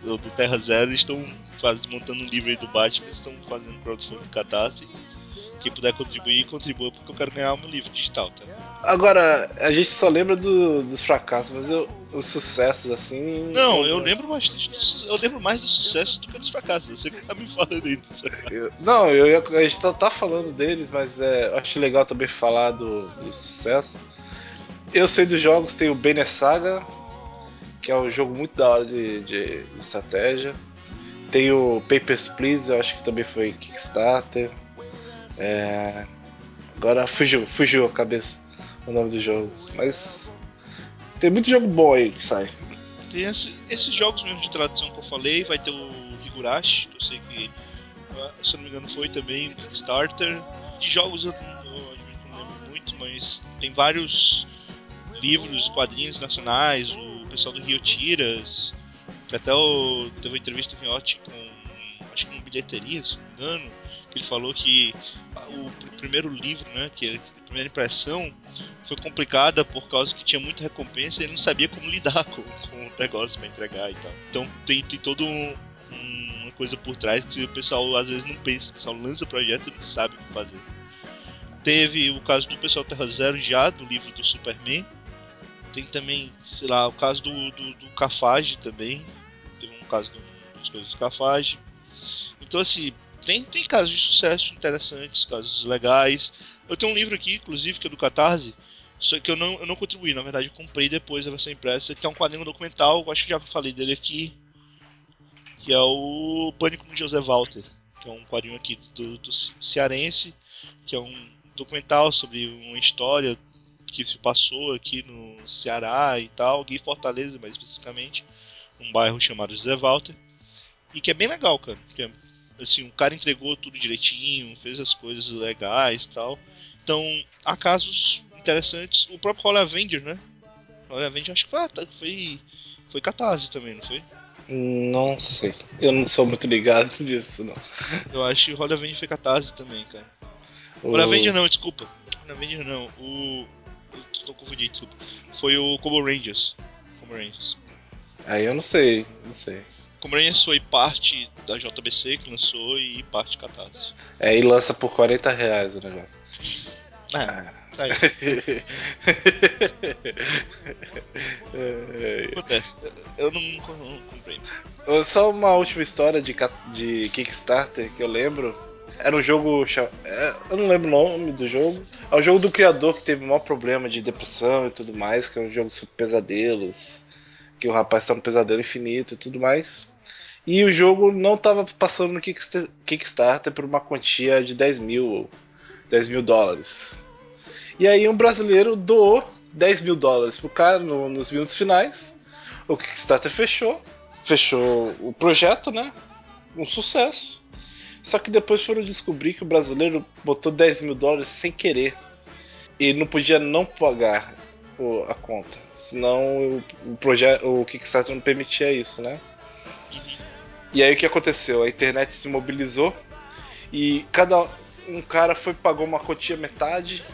do, Terra Zero estão faz, montando um livro aí do Batman, estão fazendo crowdfunding catástrofe quem puder contribuir, contribua, porque eu quero ganhar um livro digital, tá? Agora, a gente só lembra do, dos fracassos, mas eu, os sucessos, assim. Não, eu lembro bastante do, Eu lembro mais dos sucessos do que dos fracassos. Você que tá me falando aí dos Não, eu, a gente tá, tá falando deles, mas é, eu acho legal também falar do, dos sucessos. Eu sei dos jogos, tem o Banner Saga, que é um jogo muito da hora de, de, de estratégia. Tem o Papers, Please, eu acho que também foi Kickstarter. É... Agora fugiu, fugiu a cabeça o nome do jogo. Mas tem muito jogo bom aí que sai. Tem esse, esses jogos mesmo de tradução que eu falei, vai ter o Higurashi, que eu sei que, se eu não me engano, foi também um Kickstarter. De jogos eu não, eu não lembro muito, mas tem vários livros, quadrinhos nacionais, o pessoal do Rio Tiras, que até o, teve uma entrevista do Riotti com, acho que com bilheteria, se não me engano, ele falou que o primeiro livro, né, que a primeira impressão foi complicada por causa que tinha muita recompensa e ele não sabia como lidar [LAUGHS] com, com o negócio para entregar e tal. Então tem, tem todo um, uma coisa por trás que o pessoal às vezes não pensa, o pessoal lança o projeto e não sabe o que fazer. Teve o caso do pessoal Terra Zero já, do livro do Superman. Tem também, sei lá, o caso do, do, do Cafage também. Teve um caso do, das coisas do Cafage. Então, assim, tem, tem casos de sucesso interessantes, casos legais. Eu tenho um livro aqui, inclusive, que é do Catarse, só que eu não, eu não contribuí, na verdade, eu comprei depois a versão impressa, que é um quadrinho documental, acho que já falei dele aqui, que é o Pânico no José Walter, que é um quadrinho aqui do, do cearense, que é um documental sobre uma história que se passou aqui no Ceará e tal, aqui em Fortaleza mais especificamente, um bairro chamado José Walter, e que é bem legal, cara. Assim, o cara entregou tudo direitinho, fez as coisas legais tal. Então, há casos interessantes. O próprio Holy Avenger, né? Holy Avenger acho que foi, foi, foi catarse também, não foi? Não sei. Eu não sou muito ligado [LAUGHS] nisso, não. Eu acho que o Holy Avenger foi catarse também, cara. O Holy Avenger não, desculpa. Holy Avenger não. O. Eu tô confundindo, desculpa. Foi o Combo Rangers. Combo Rangers. Aí eu não sei, não sei. Comranhas foi parte da JBC que lançou e parte de Catarse. É, e lança por 40 reais o negócio. É, ah. tá aí. [LAUGHS] Acontece. Eu não, não comprei. Só uma última história de, de Kickstarter que eu lembro. Era um jogo. É, eu não lembro o nome do jogo. É o jogo do criador que teve um maior problema de depressão e tudo mais, que é um jogo sobre pesadelos. Que o rapaz tá um pesadelo infinito e tudo mais. E o jogo não estava passando no Kickstarter por uma quantia de 10 mil, 10 mil dólares. E aí um brasileiro doou 10 mil dólares pro cara no, nos minutos finais. O Kickstarter fechou. Fechou o projeto, né? Um sucesso. Só que depois foram descobrir que o brasileiro botou 10 mil dólares sem querer. E não podia não pagar a conta. Senão o, o, o Kickstarter não permitia isso, né? E aí o que aconteceu? A internet se mobilizou e cada um cara foi pagou uma quantia metade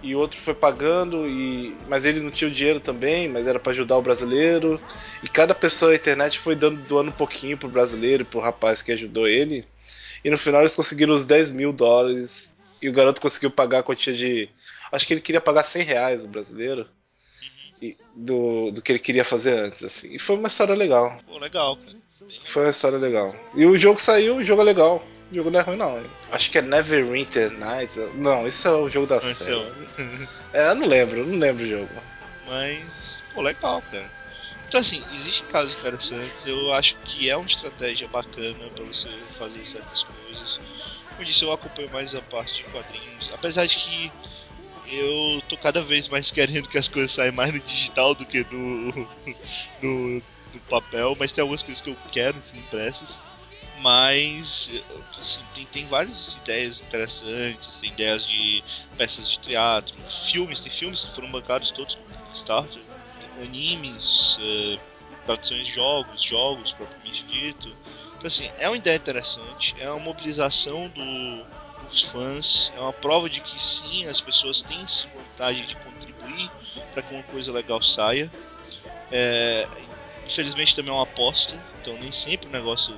e outro foi pagando e mas ele não tinha o dinheiro também, mas era para ajudar o brasileiro. E cada pessoa na internet foi dando doando um pouquinho pro brasileiro, pro rapaz que ajudou ele. E no final eles conseguiram os 10 mil dólares e o garoto conseguiu pagar a quantia de acho que ele queria pagar 100 reais o brasileiro do, do que ele queria fazer antes, assim. E foi uma história legal. Pô, legal, cara. Foi uma história legal. E o jogo saiu, o jogo é legal. O jogo não é ruim, não. Acho que é Neverwinter Nights. Não, isso é o jogo da série. [LAUGHS] é, eu não lembro, não lembro o jogo. Mas, pô, legal, cara. Então, assim, existem casos interessantes. Eu acho que é uma estratégia bacana para você fazer certas coisas. Como disse, eu acompanho mais a parte de quadrinhos. Apesar de que eu tô cada vez mais querendo que as coisas saiam mais no digital do que no, [LAUGHS] no, no papel. Mas tem algumas coisas que eu quero, assim, impressas. Mas assim, tem, tem várias ideias interessantes, tem ideias de peças de teatro, filmes, tem filmes que foram bancados todos com Kickstarter animes, uh, traduções de jogos, jogos propriamente dito. Então, assim, é uma ideia interessante, é uma mobilização do, dos fãs, é uma prova de que sim, as pessoas têm vontade de contribuir para que uma coisa legal saia. É, infelizmente também é uma aposta, então nem sempre o negócio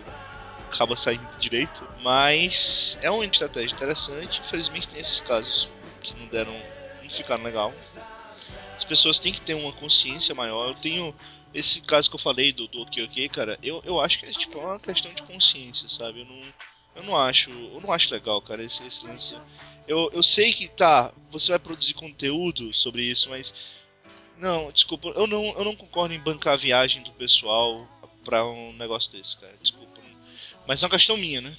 acaba saindo direito, mas é uma estratégia interessante. Infelizmente tem esses casos que não deram, não ficaram legal pessoas têm que ter uma consciência maior. Eu tenho esse caso que eu falei do, do ok ok, cara, eu, eu acho que é tipo uma questão de consciência, sabe? Eu não, eu não acho, eu não acho legal, cara, esse, esse lance. Eu, eu sei que tá, você vai produzir conteúdo sobre isso, mas não, desculpa, eu não, eu não concordo em bancar a viagem do pessoal pra um negócio desse, cara. Desculpa. Mas é uma questão minha, né?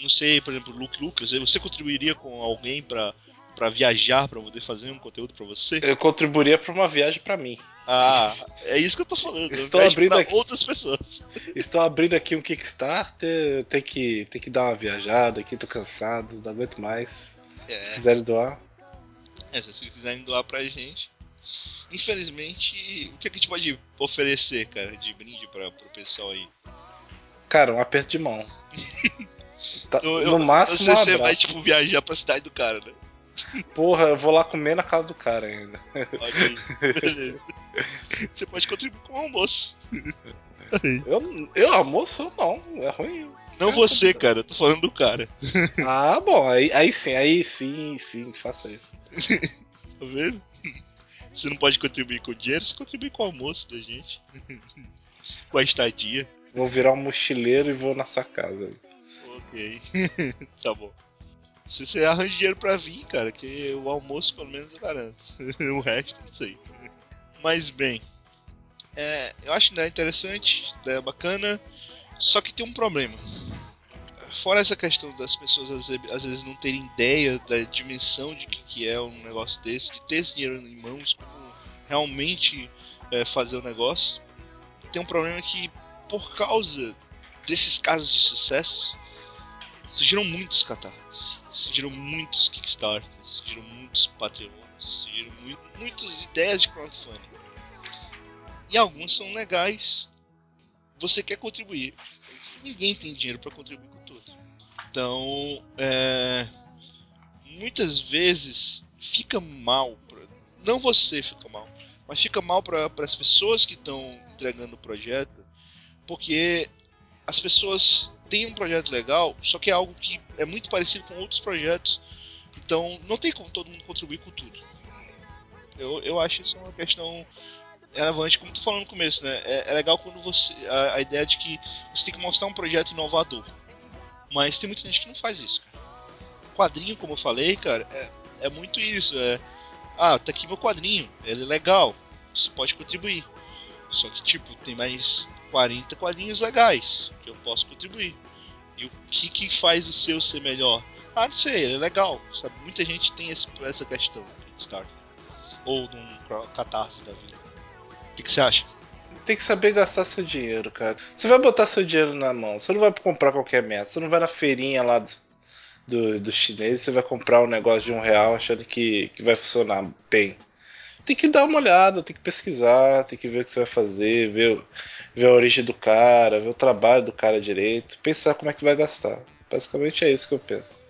Não sei, por exemplo, Luke Lucas, você contribuiria com alguém para para viajar, para poder fazer um conteúdo para você? Eu contribuiria para uma viagem para mim. Ah, [LAUGHS] é isso que eu tô falando. Estou abrindo aqui outras pessoas. [LAUGHS] Estou abrindo aqui um Kickstarter, tem que tem que dar uma viajada aqui, tô cansado, não aguento mais. É. Se quiserem doar. É, se vocês quiserem doar pra gente. Infelizmente, o que a gente pode oferecer, cara, de brinde para pro pessoal aí? Cara, um aperto de mão. [LAUGHS] Tá, no eu, máximo, você, um você vai tipo viajar pra cidade do cara, né? Porra, eu vou lá comer na casa do cara ainda. Beleza. Você pode contribuir com o almoço. Eu, eu almoço não, é ruim. Não você, cara, eu tô falando do cara. Ah, bom, aí, aí sim, aí sim, sim, faça isso. Tá vendo? Você não pode contribuir com dinheiro, você contribui com o almoço da gente. com a estadia. Vou virar um mochileiro e vou na sua casa. Ok. tá bom. Se você arranja dinheiro pra vir, cara, que o almoço pelo menos eu garanto. [LAUGHS] o resto, não sei. Mas bem, é, eu acho ideia interessante, ideia bacana, só que tem um problema. Fora essa questão das pessoas às vezes não terem ideia da dimensão de que, que é um negócio desse, de ter esse dinheiro em mãos, como realmente é, fazer o negócio, tem um problema que, por causa desses casos de sucesso, surgiram muitos catarses, surgiram muitos Kickstarters, surgiram muitos Patreons, surgiram muito, muitas ideias de crowdfunding. E alguns são legais. Você quer contribuir. Ninguém tem dinheiro para contribuir com tudo. Então, é, muitas vezes fica mal. Pra, não você fica mal, mas fica mal para as pessoas que estão entregando o projeto, porque as pessoas tem um projeto legal, só que é algo que é muito parecido com outros projetos. Então não tem como todo mundo contribuir com tudo. Eu, eu acho isso uma questão relevante, como tu falou no começo, né? É, é legal quando você. A, a, ideia de que você tem que mostrar um projeto inovador. Mas tem muita gente que não faz isso, cara. Quadrinho, como eu falei, cara, é, é muito isso. É, ah, tá aqui meu quadrinho, ele é legal, você pode contribuir. Só que, tipo, tem mais 40 quadrinhos legais que eu posso contribuir. E o que, que faz o seu ser melhor? Ah, não sei, ele é legal. Sabe? Muita gente tem esse, essa questão no Kickstarter. Ou num catarse da vida. O que, que você acha? Tem que saber gastar seu dinheiro, cara. Você vai botar seu dinheiro na mão. Você não vai comprar qualquer meta. Você não vai na feirinha lá do, do, do chinês você vai comprar um negócio de um real achando que, que vai funcionar bem tem que dar uma olhada, tem que pesquisar, tem que ver o que você vai fazer, ver, ver a origem do cara, ver o trabalho do cara direito, pensar como é que vai gastar. Basicamente é isso que eu penso.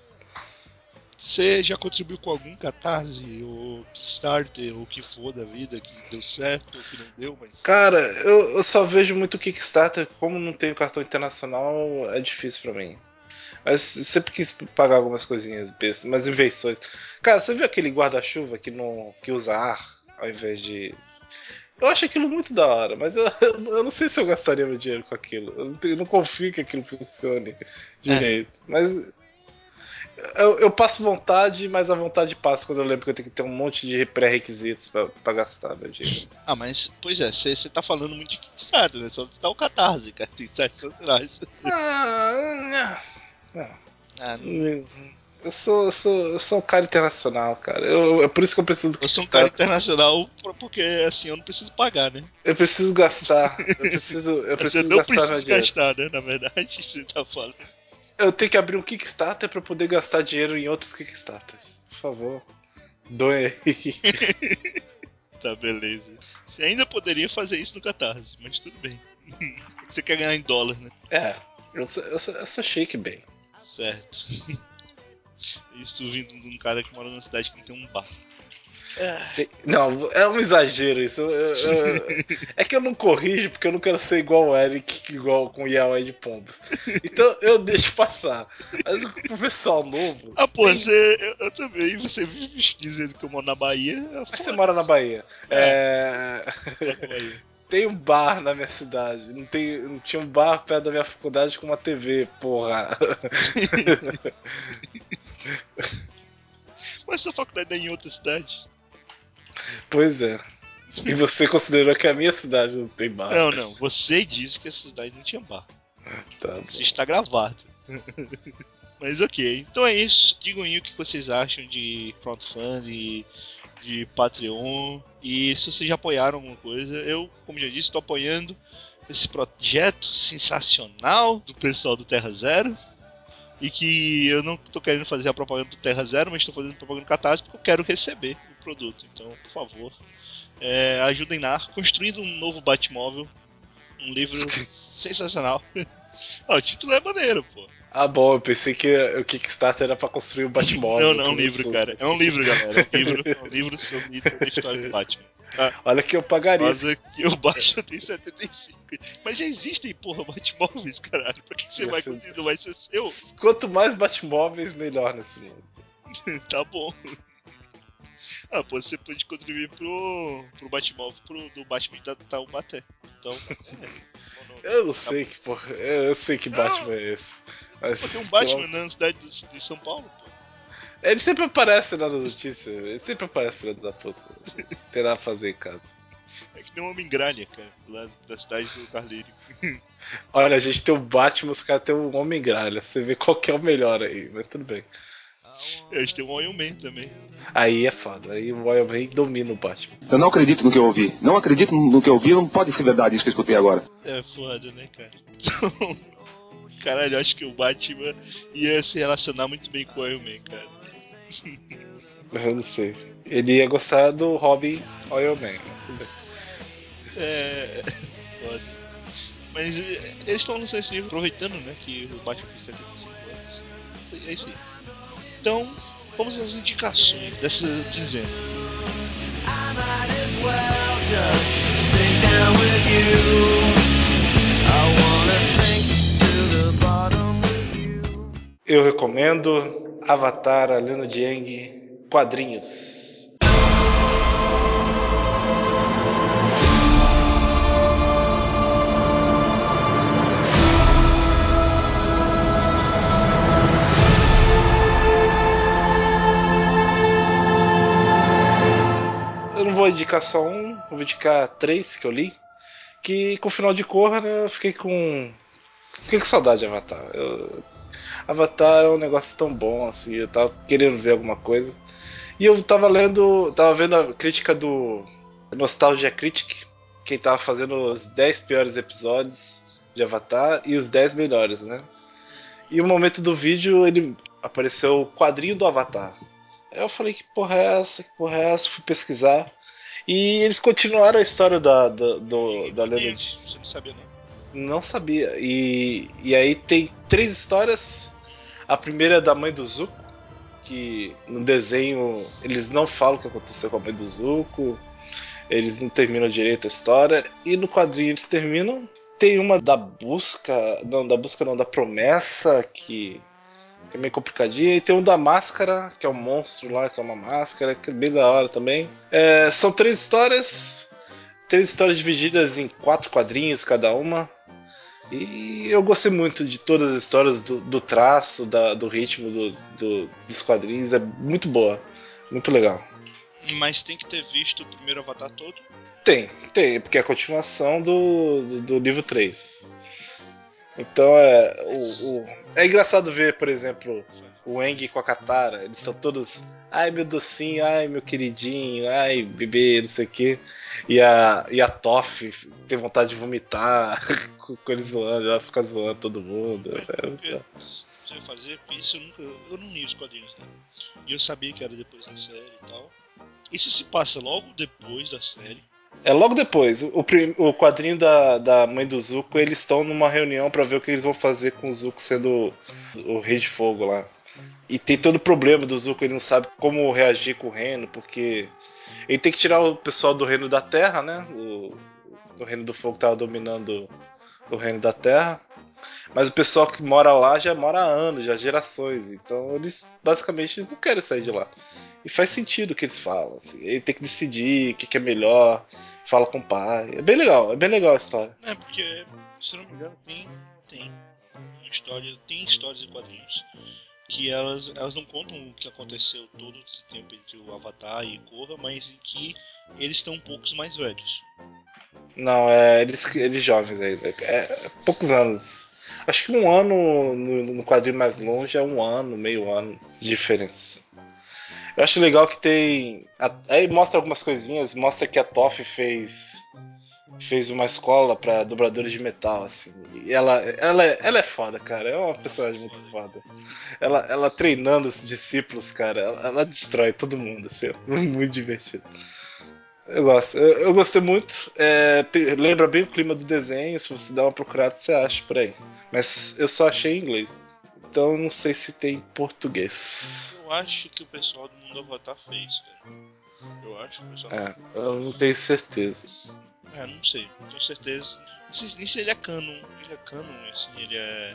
Você já contribuiu com algum catarse, ou Kickstarter, ou o que for da vida, que deu certo, ou que não deu, mas. Cara, eu, eu só vejo muito Kickstarter, como não tenho cartão internacional, é difícil para mim. Mas sempre quis pagar algumas coisinhas bestas, umas invenções. Cara, você viu aquele guarda-chuva que, não, que usa ar ao invés de. Eu acho aquilo muito da hora, mas [LAUGHS] eu, eu não sei se eu gastaria meu dinheiro com aquilo. Eu não, eu não confio que aquilo funcione direito. É. Mas Eu, eu, passo vontade, mas a vontade passa quando eu lembro que eu tenho que ter um monte de pré-requisitos pra, pra, gastar meu dinheiro. Ah, mas, pois é, você tá falando muito de Kickstarter, né? Só tá o Catarse, cara. Tem sites nacionais. Ah, não. Ah, não. Eu sou, eu sou, eu sou um cara internacional, cara. Eu, é por isso que eu preciso do Eu sou um cara internacional porque, assim, eu não preciso pagar, né? Eu preciso gastar. [LAUGHS] Eu preciso, eu preciso Você não gastar precisa gastar, né? Na verdade, [LAUGHS] você tá falando eu tenho que abrir um Kickstarter para poder gastar dinheiro em outros Kickstarters. Por favor, doe aí. [LAUGHS] tá, beleza. Você ainda poderia fazer isso no Catarse, mas tudo bem. Você quer ganhar em dólar, né? É, eu só, eu só, eu só shake bem. Certo. Isso vindo de um cara que mora numa cidade que não tem um bar. É. Não, é um exagero isso. Eu, eu, é que eu não corrijo porque eu não quero ser igual o Eric, igual com o Yahweh de Pombos. Então eu deixo passar. Mas pro pessoal novo. Ah, pô, tem... você, eu, eu, também. Você vive dizendo que eu moro na Bahia. Mas você mora na Bahia. É. é... Tem um bar na minha cidade. Não, tem, não tinha um bar perto da minha faculdade com uma TV, porra. [LAUGHS] [LAUGHS] Mas sua faculdade é em outra cidade? Pois é. E você [LAUGHS] considerou que a minha cidade não tem bar? Não, não. Você disse que a cidade não tinha bar. Tá Isso está gravado. [LAUGHS] Mas ok. Então é isso. Digam aí o que vocês acham de crowdfunding, de Patreon. E se vocês já apoiaram alguma coisa. Eu, como já disse, estou apoiando esse projeto sensacional do pessoal do Terra Zero. E que eu não estou querendo fazer a propaganda do Terra Zero, mas estou fazendo propaganda do Catarse porque eu quero receber produto. Então, por favor, é, ajudem na construindo um novo Batmóvel. Um livro [LAUGHS] sensacional. [LAUGHS] ah, o título é maneiro, pô. Ah, bom, eu pensei que o Kickstarter era pra construir o Batmóvel. Não, não, é um livro, cara. É um livro, galera. É um livro, é um livro sobre a história do Batman. Tá? Olha que eu pagaria. Mas aqui o Batman tem 75. Mas já existem, porra, Batmóveis, caralho. Pra que você vai conseguir? Não vai ser seu? Quanto mais Batmóveis, melhor nesse mundo. [LAUGHS] tá bom. Ah, pô, você pode contribuir pro, pro Batmóvel pro, do Batman da Taubaté. Então. É, [LAUGHS] eu não tá sei que porra. Eu sei que Batman é esse. Pô, tem um Batman na cidade de, de São Paulo, pô. Ele sempre aparece na notícia. Ele sempre aparece, filho da puta. Tem nada a fazer em casa. É que nem um Homem-Gralha, cara, lá da cidade do Carleiro. [LAUGHS] Olha, a gente tem o Batman, os caras tem um Homem-Gralha. Você vê qual que é o melhor aí, mas tudo bem. A gente tem um Oil Man também. Aí é foda, aí o Oil Man domina o Batman. Eu não acredito no que eu ouvi. Não acredito no que eu ouvi, não pode ser verdade isso que eu escutei agora. É foda, né, cara? Então, [LAUGHS] caralho, eu acho que o Batman ia se relacionar muito bem com o Oil Man, cara. [LAUGHS] Eu não sei. Ele ia gostar do Robin Oil Man. É. Foda. Mas eh, eles estão lançando esse livro aproveitando, né, que o Batman tem 75 anos. É isso aí. Então, vamos às indicações dessa quinzena. Eu recomendo Avatar, a Lenda de Yang, quadrinhos. vou indicar só um, vou indicar três que eu li. Que com o final de cor, né, eu fiquei com. Fiquei com saudade de Avatar. Eu... Avatar é um negócio tão bom, assim, eu tava querendo ver alguma coisa. E eu tava lendo. Tava vendo a crítica do Nostalgia Critic, quem tava fazendo os 10 piores episódios de Avatar e os 10 melhores, né? E no momento do vídeo ele apareceu o quadrinho do Avatar. Aí eu falei que porra é essa, que porra é essa, fui pesquisar. E eles continuaram a história da, da, do, da lenda de. Você não sabia, não? Não sabia. E, e aí tem três histórias. A primeira é da mãe do Zuko, que no desenho eles não falam o que aconteceu com a mãe do Zuko, eles não terminam direito a história, e no quadrinho eles terminam. Tem uma da busca, não, da busca não, da promessa, que que é meio complicadinha. E tem um da máscara, que é um monstro lá, que é uma máscara, que é bem da hora também. É, são três histórias, três histórias divididas em quatro quadrinhos cada uma. E eu gostei muito de todas as histórias, do, do traço, da, do ritmo do, do, dos quadrinhos. É muito boa. Muito legal. Mas tem que ter visto o primeiro Avatar todo? Tem, tem, porque é a continuação do, do, do livro 3. Então é. O, o, é engraçado ver, por exemplo, o Eng com a Katara. Eles estão todos. Ai meu docinho, ai meu queridinho, ai bebê, não sei o quê. E a, e a Toff tem vontade de vomitar [LAUGHS] com, com eles zoando, ela fica zoando todo mundo. Você vai fazer isso, eu nunca. Eu não li os quadrinhos, né? E eu sabia que era depois da série e tal. Isso se passa logo depois da série. É logo depois. O, o quadrinho da, da mãe do Zuko, eles estão numa reunião pra ver o que eles vão fazer com o Zuko sendo o rei de fogo lá. E tem todo o problema do Zuko, ele não sabe como reagir com o reino, porque ele tem que tirar o pessoal do reino da terra, né? O, o reino do fogo tava dominando o reino da terra. Mas o pessoal que mora lá já mora há anos, já há gerações. Então eles basicamente eles não querem sair de lá. E faz sentido o que eles falam. Assim. Ele tem que decidir o que, que é melhor, fala com o pai. É bem legal, é bem legal a história. É, porque, se não me engano, tem, tem história, tem histórias em quadrinhos que elas, elas não contam o que aconteceu todo esse tempo entre o Avatar e Korra, mas em que eles estão um poucos mais velhos. Não, é eles, eles jovens ainda. É, poucos anos. Acho que um ano no, no quadrinho mais longe é um ano, meio ano de diferença. Eu acho legal que tem. aí mostra algumas coisinhas, mostra que a Toff fez. Fez uma escola pra dobradores de metal, assim. E ela, ela, é- ela é foda, cara. É uma personagem muito foda. Ela, ela treinando os discípulos, cara, ela, ela destrói todo mundo, assim. é Muito [LAUGHS] divertido. Eu gosto. Eu, eu gostei muito. É, lembra bem o clima do desenho. Se você dá uma procurada, você acha por aí. Mas eu só achei em inglês. Então não sei se tem em português. Eu acho que o pessoal do Mundo Avatar fez, cara. Eu acho que o pessoal. É, eu não tenho certeza. É, não sei, não tenho certeza. Não sei nem se ele é canon. Ele é canon, assim, ele é.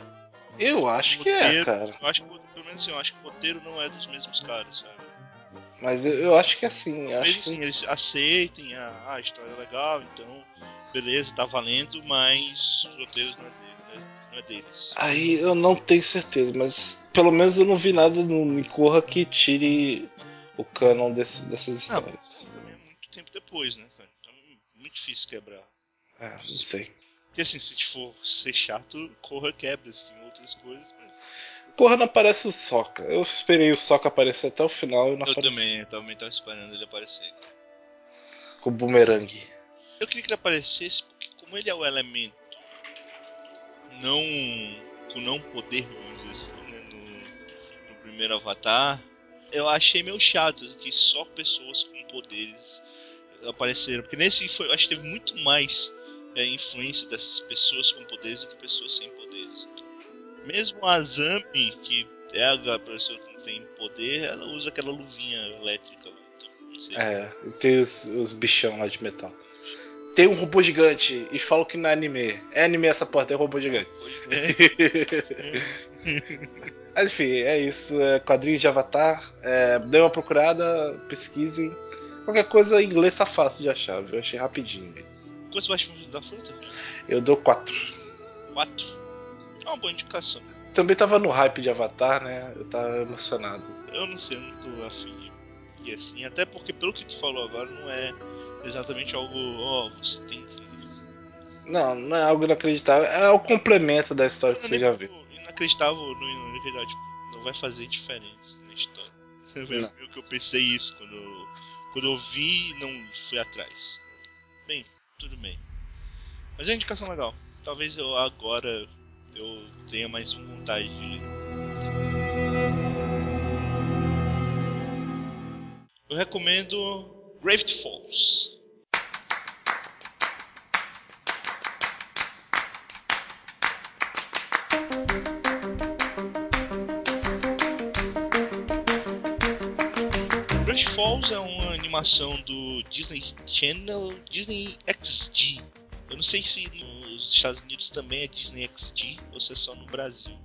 Eu acho que é, cara. Eu acho que, pelo menos assim, eu acho que o roteiro não é dos mesmos caras, sabe? Mas eu, eu acho que é assim. Talvez Acho assim, que... eles aceitem a, ah, a história é legal, então beleza, tá valendo, mas os roteiros não é, dele- não é deles. Aí eu não tenho certeza, mas pelo menos eu não vi nada no Corra que tire o canon desse- dessas histórias. Também é muito tempo depois, né, muito difícil quebrar. É, não sei. Porque assim, se for ser chato, corra quebra, assim, outras coisas, mas. Porra, não aparece o Soca. Eu esperei o Soca aparecer até o final e não Eu apareceu. também, eu também tava esperando ele aparecer. Com o bumerangue. Eu queria que ele aparecesse porque como ele é o elemento não com não poder, vamos dizer assim, né, no, no primeiro Avatar, eu achei meio chato que só pessoas com poderes apareceram. Porque nesse foi, acho que teve muito mais é, influência dessas pessoas com poderes do que pessoas sem poderes. Mesmo a Zami, que é a pessoa que não tem poder, ela usa aquela luvinha elétrica. Então. É, e tem os, os bichão lá de metal. Tem um robô gigante e falam que não é anime. É anime essa porra, tem um robô [LAUGHS] gigante. Mas enfim, é isso. É quadrinhos de Avatar. É, dê uma procurada, pesquisem. Qualquer coisa em inglês tá fácil de achar, viu? Eu achei rapidinho isso. Quantos baixos da fruta? Eu dou 4. Quatro. É uma boa indicação. Também tava no hype de Avatar, né? Eu tava emocionado. Eu não sei, eu não tô afim de ir assim. Até porque, pelo que tu falou agora, não é exatamente algo. Ó, você tem que. Não, não é algo inacreditável. É o complemento da história que você já viu. Inacreditável no inacreditável, tipo, não vai fazer diferença na história. [LAUGHS] Não. meio que eu pensei isso quando, eu- quando eu vi não fui atrás. Bem, tudo bem. Mas é uma indicação legal. Talvez eu agora eu tenha mais vontade de ler. Eu recomendo Gravity Falls. Gravity Falls é uma animação do Disney Channel, Disney XD. Eu não sei se nos Estados Unidos também é Disney XD ou se é só no Brasil.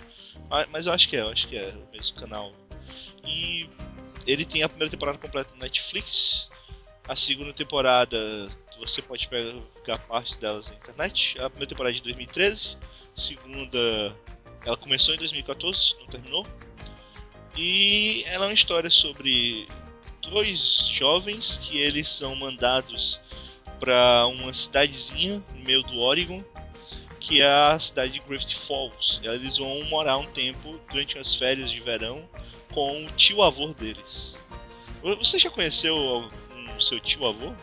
Ah, Mas eu acho que é, eu acho que é o mesmo canal. E ele tem a primeira temporada completa no Netflix. A segunda temporada você pode pegar parte delas na internet. A primeira temporada é de 2013, a segunda. Ela começou em 2014, não terminou. E ela é uma história sobre dois jovens que eles são mandados para uma cidadezinha no meio do Oregon, que é a cidade de Griffith Falls. Eles vão morar um tempo durante as férias de verão com o tio avô deles. Você já conheceu o seu tio avô?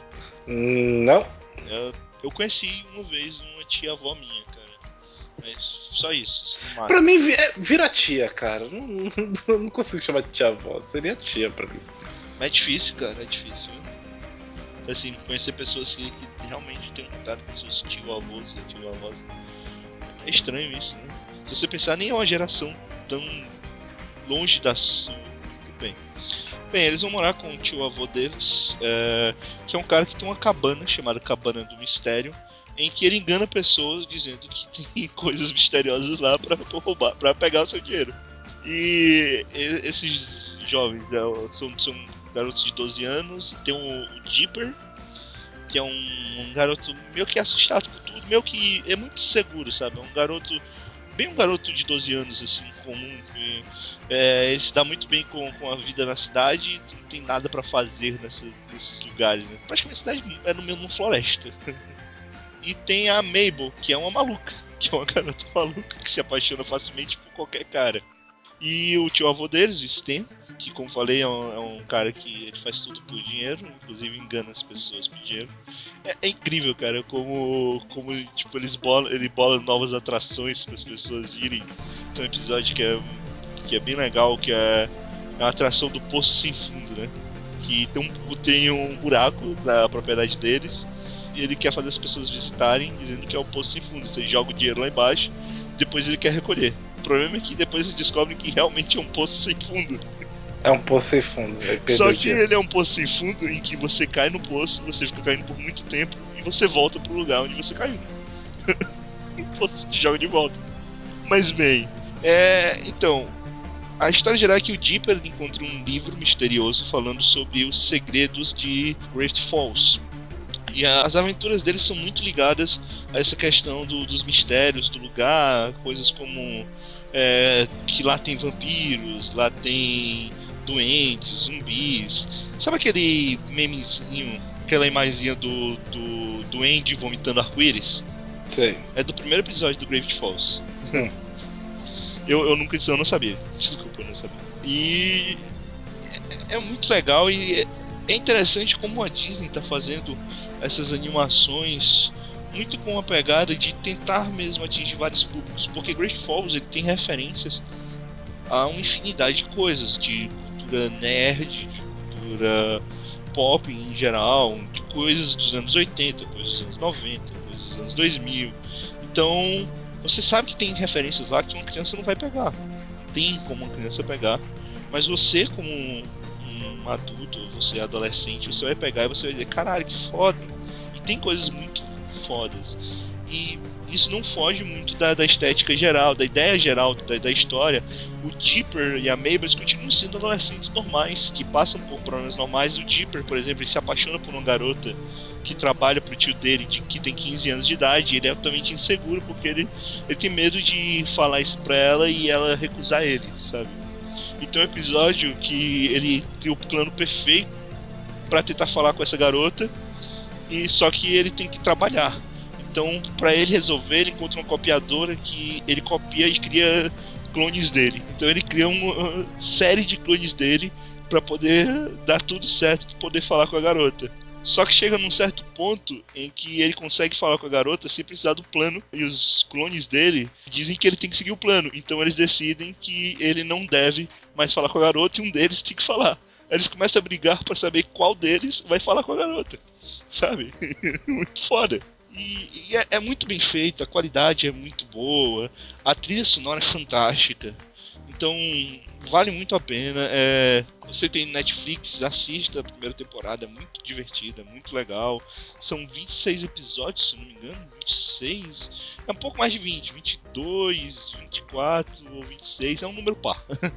Não. Eu, eu conheci uma vez uma tia avó minha, cara. Mas só isso. Pra mim, é- vira tia, cara. Não, [LAUGHS] não, não consigo chamar de tia avó. Seria tia pra mim. Mas é difícil, cara, é difícil. viu? Assim, conhecer pessoas assim, que realmente têm um contato com seus tio-avós e tio-avós. É estranho isso, né? Se você pensar, nem é uma geração tão longe da sua. Tudo bem. Bem, eles vão morar com o tio-avô deles, é, que é um cara que tem uma cabana chamada Cabana do Mistério, em que ele engana pessoas dizendo que tem [LAUGHS] coisas misteriosas lá pra roubar, para pegar o seu dinheiro. E esses jovens é, são, são garotos de 12 anos, tem o, Dipper, que é um, um garoto meio que assustado com tudo, meio que é muito seguro, sabe? É um garoto, bem um garoto de 12 anos, assim, comum, que é, ele se dá muito bem com, com a vida na cidade, não tem nada pra fazer nessa- nesses lugares, né? Praticamente a cidade é no meio floresta. [LAUGHS] e tem a Mabel, que é uma maluca, [LAUGHS] que é uma garota maluca que se apaixona facilmente por qualquer cara. E o tio avô deles, o Sten, que como falei é um, é um cara que ele faz tudo por dinheiro, inclusive engana as pessoas por dinheiro. É, é incrível, cara, como, como tipo, eles bolam, ele bola novas atrações para as pessoas irem. Tem um episódio que é, que é bem legal, que é, é uma atração do Poço Sem Fundo, né? Que tem um, tem um buraco na propriedade deles e ele quer fazer as pessoas visitarem, dizendo que é o Poço Sem Fundo. Você joga o dinheiro lá embaixo, depois ele quer recolher. O problema é que depois eles descobrem que realmente é um poço sem fundo. É um poço sem fundo. Só que ele é um poço sem fundo em que você cai no poço, você fica caindo por muito tempo e você volta pro lugar onde você caiu. [LAUGHS] você te joga de volta. Mas bem, é. Então, a história geral é que o Dipper encontra um livro misterioso falando sobre os segredos de Great Falls. E as aventuras dele são muito ligadas a essa questão do- dos mistérios do lugar, coisas como é, que lá tem vampiros, lá tem duendes, zumbis. Sabe aquele memezinho, aquela imagenzinha do, do duende vomitando arco-íris? Sei. É do primeiro episódio do Gravity Falls. Hum. [LAUGHS] eu, eu nunca eu não sabia. Desculpa, eu não sabia. E é, é muito legal e é, é interessante como a Disney está fazendo essas animações muito com a pegada de tentar mesmo atingir vários públicos, porque Great Falls ele tem referências a uma infinidade de coisas, de cultura nerd, cultura pop em geral, coisas dos anos 80, coisas dos anos 90, coisas dos anos 2000. Então, você sabe que tem referências lá que uma criança não vai pegar. Tem como uma criança pegar, mas você como um, adulto, você é adolescente, você vai pegar e você vai dizer, caralho, que foda. E tem coisas muito fodas. E isso não foge muito da, da estética geral, da ideia geral da, da história. O Dipper e a eles continuam sendo adolescentes normais, que passam por problemas normais. O Dipper, por exemplo, ele se apaixona por uma garota que trabalha pro tio dele, de, que tem 15 anos de idade, ele é totalmente inseguro porque ele, ele tem medo de falar isso pra ela e ela recusar ele, sabe? Então é um episódio que ele cria o plano perfeito pra tentar falar com essa garota, e só que ele tem que trabalhar. Então, pra ele resolver, ele encontra uma copiadora que ele copia e cria clones dele. Então ele cria uma série de clones dele pra poder dar tudo certo, pra poder falar com a garota. Só que chega num certo ponto em que ele consegue falar com a garota sem precisar do plano. E os clones dele dizem que ele tem que seguir o plano. Então eles decidem que ele não deve mais falar com a garota e um deles tem que falar. Aí eles começam a brigar pra saber qual deles vai falar com a garota. Sabe? [LAUGHS] muito foda. E, e é, é muito bem feito, a qualidade é muito boa, a trilha sonora é fantástica. Então, vale muito a pena. É, você tem Netflix, assista a primeira temporada, é muito divertida, muito legal. São 26 episódios, se não me engano, 26. É um pouco mais de 20, 22, 24 ou 26, é um número par. [LAUGHS]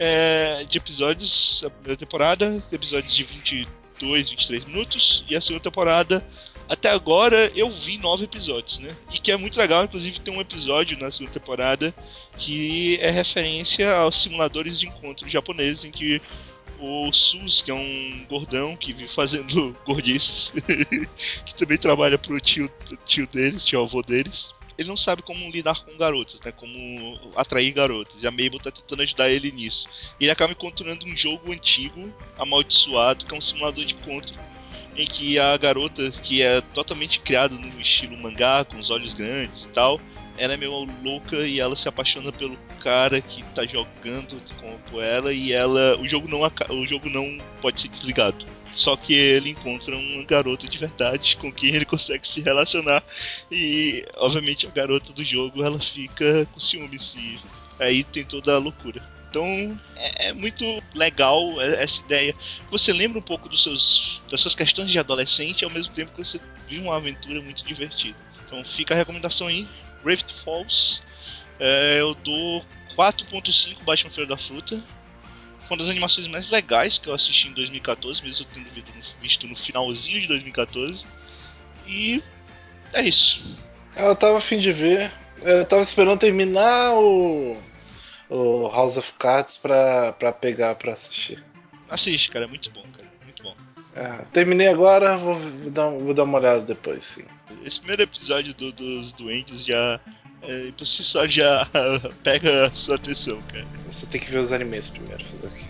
É, de episódios, a primeira temporada, episódios de 22, 23 minutos, e a segunda temporada até agora eu vi nove episódios, né? E que é muito legal, inclusive tem um episódio na segunda temporada que é referência aos simuladores de encontro japoneses em que o Sus, que é um gordão que vive fazendo [LAUGHS] gordices, [LAUGHS] que também trabalha pro tio, tio deles, tio avô deles. Ele não sabe como lidar com garotos, né? Como atrair garotos. E a Mabel tá tentando ajudar ele nisso. E ele acaba encontrando um jogo antigo, amaldiçoado, que é um simulador de encontro em que a garota, que é totalmente criada no estilo mangá, com os olhos grandes e tal, ela é meio louca e ela se apaixona pelo cara que tá jogando com, ela e ela o jogo não o jogo não pode ser desligado. Só que ele encontra uma garota de verdade com quem ele consegue se relacionar e obviamente a garota do jogo ela fica com ciúmes e aí tem toda a loucura. Então é, é, muito legal essa ideia. Você lembra um pouco dos seus, das suas questões de adolescente, ao mesmo tempo que você vive uma aventura muito divertida. Então fica a recomendação aí, Rift Falls. É, eu dou 4.5 Batman Feira da Fruta. Foi uma das animações mais legais que eu assisti em 2014, mesmo eu tendo visto no finalzinho de 2014. E é isso. Eu tava afim de ver. Eu tava esperando terminar o o House of Cards pra, pra pegar pra assistir. Assiste, cara, é muito bom, cara. Muito bom. É, terminei agora, vou, vou, dar, vou dar uma olhada depois, sim. Esse primeiro episódio do, dos doentes já. É, por si só já [LAUGHS] pega a sua atenção, cara. Você tem que ver os animes primeiro, fazer o quê?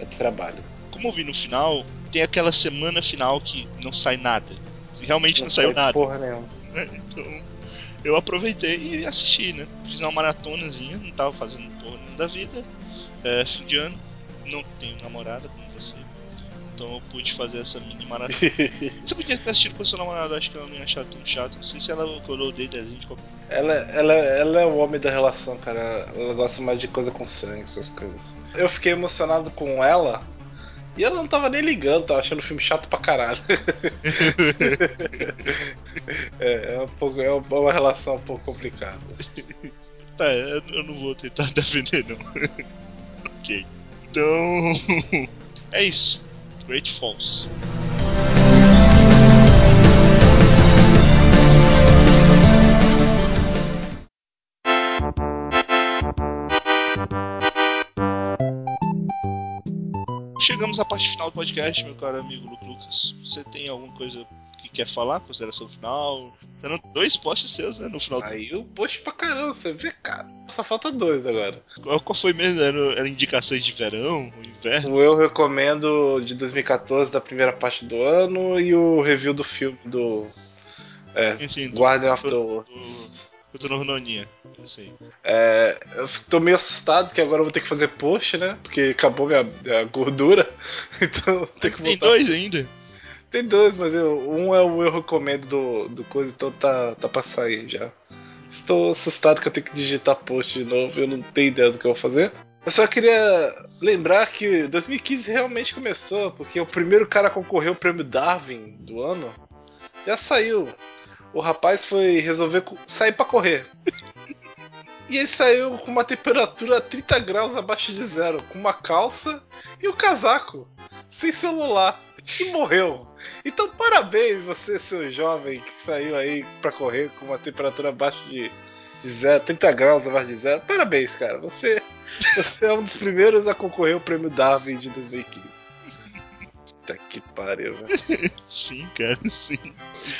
É trabalho. Como eu vi no final, tem aquela semana final que não sai nada. Realmente não, não saiu nada. Porra nenhuma. [LAUGHS] Então eu aproveitei e assisti, né? Fiz uma maratonazinha, não tava fazendo porra nenhuma da vida. É, fim de ano, não tenho namorada como você. Então eu pude fazer essa mini maratona. [LAUGHS] você podia ter assistido com sua namorada, acho que ela não ia achar tão chato. Não sei se ela colou o desenho de qualquer ela, ela, ela é o homem da relação, cara. Ela gosta mais de coisa com sangue, essas coisas. Eu fiquei emocionado com ela e ela não tava nem ligando, tava achando o filme chato pra caralho. [LAUGHS] é, é, um pouco, é uma relação um pouco complicada. Tá, eu não vou tentar [LAUGHS] defender, não. ok. Então. [LAUGHS] é isso. Great Falls. Chegamos à parte final do podcast, meu caro amigo Lucas. Você tem alguma coisa que quer falar? Consideração final? Tendo dois posts seus, né? No final. Saiu post pra caramba, você vê, cara. Só falta dois agora. Qual, qual foi mesmo? Era, era indicações de verão, inverno? O eu recomendo de 2014 da primeira parte do ano e o review do filme do. É, Guardian of the Worlds. Eu tô no Rononinha. Assim. É, eu tô meio assustado que agora eu vou ter que fazer post, né? Porque acabou minha, minha gordura. [LAUGHS] Então tem que voltar. Tem dois ainda? Tem dois, mas eu, um é o eu recomendo do, do coisa, então tá, tá pra sair já. Estou assustado que eu tenho que digitar post de novo, eu não tenho ideia do que eu vou fazer. Eu só queria lembrar que 2015 realmente começou, porque o primeiro cara a concorrer ao prêmio Darwin do ano já saiu o rapaz foi resolver sair para correr. E ele saiu com uma temperatura 30 graus abaixo de zero, com uma calça e um casaco, sem celular, e morreu. Então, parabéns, você, seu jovem que saiu aí para correr com uma temperatura abaixo de, zero, 30 graus abaixo de zero. Parabéns, cara. Você, você é um dos primeiros a concorrer ao prêmio Darwin de 2015. Puta que pariu, velho. [LAUGHS] sim, cara, sim.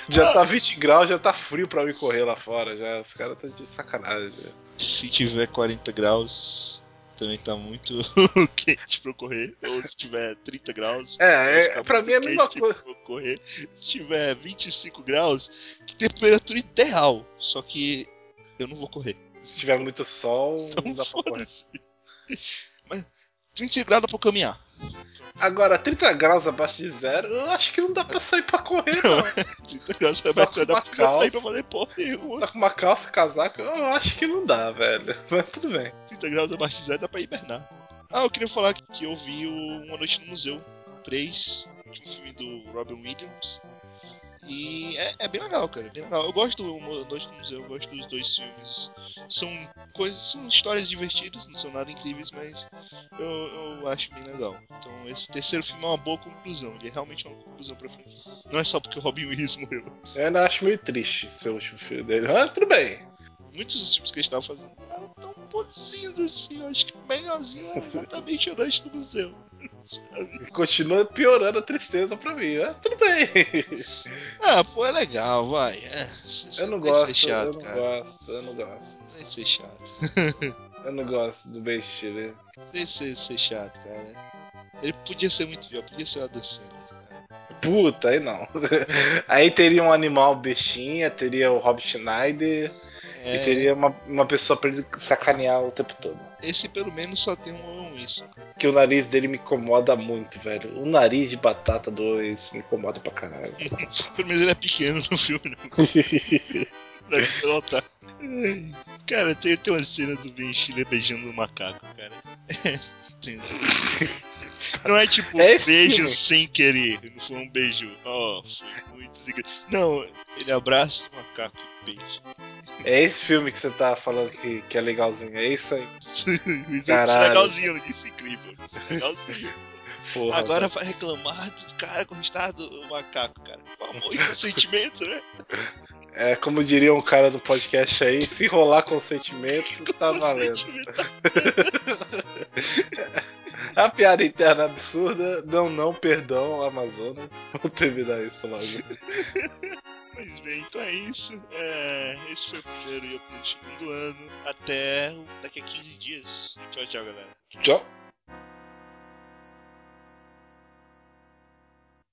Já ah. tá 20 graus, já tá frio pra eu ir correr lá fora. Já. Os caras tá de sacanagem. Se tiver 40 graus, também tá muito [LAUGHS] quente pra eu correr. Ou se tiver 30 graus. É, é pra mim é a mesma coisa. Correr. Se tiver 25 graus, temperatura ideal. Só que eu não vou correr. Se tiver muito sol, então, não dá pra correr. Mas 25 graus dá pra caminhar. Agora, 30 graus abaixo de zero, eu acho que não dá pra sair pra correr, não. [LAUGHS] 30 graus Só abaixo de zero, calça, pra fazer porra nenhuma. Tá com uma calça casaco, eu acho que não dá, velho. [LAUGHS] Mas tudo bem. 30 graus abaixo de zero dá pra hibernar. Ah, eu queria falar que eu vi o Uma Noite no Museu 3, um filme do Robin Williams. E é, é bem legal, cara. Bem legal. Eu gosto do Noite do Museu, eu gosto dos dois filmes. São coisas, são histórias divertidas, não são nada incríveis, mas eu, eu acho bem legal. Então esse terceiro filme é uma boa conclusão. Ele é realmente uma conclusão pra frente. Não é só porque o Robin Williams [LAUGHS] morreu. Eu ainda acho meio triste ser o último filme dele. Mas tudo bem. Muitos dos filmes que eles estavam fazendo eram tão bonzinhos assim. Eu acho que o melhorzinho [LAUGHS] é exatamente o Noite do Museu. Continua piorando a tristeza pra mim. Mas tudo bem. Ah, pô, é legal, vai. É, Eu não que gosto, chato, eu não cara. gosto, eu não gosto. Tem que ser chato. [LAUGHS] Eu não gosto do Ben Stiller. Tem que ser, chato, cara. Ele podia ser muito pior, podia ser o Adam Sandler. Puta, aí não. [LAUGHS] Aí teria um animal bestinha, teria o Rob Schneider É, e teria uma, uma pessoa pra ele sacanear o tempo todo. Esse pelo menos só tem um Wilson. Que o nariz dele me incomoda muito, velho. O nariz de batata do isso me incomoda pra caralho. [LAUGHS] Pelo menos ele é pequeno no filme. [LAUGHS] Ai, Cara, tem, tem uma cena do Ben Stiller beijando um macaco, cara. [LAUGHS] Tem- Não é tipo É beijo sem querer, não foi um beijo. Ó, foi muito sem querer. Não, ele abraça o macaco e beija. É esse filme que você tá falando que, que é legalzinho, é isso aí. [LAUGHS] Isso é Caralho. legalzinho, eu disse incrível. Isso é legalzinho. Porra, Agora vai reclamar do cara conquistado do macaco, cara. Com amor e consentimento, né? [LAUGHS] É como diria um cara do podcast aí, se rolar com sentimento, [LAUGHS] tá valendo. Consentimento. [LAUGHS] A piada interna absurda, não, não, perdão, Amazonas. Vou terminar isso logo. Mas bem, então é isso. É, esse foi o primeiro e o segundo ano. Até daqui a 15 dias. Tchau, tchau, galera. Tchau.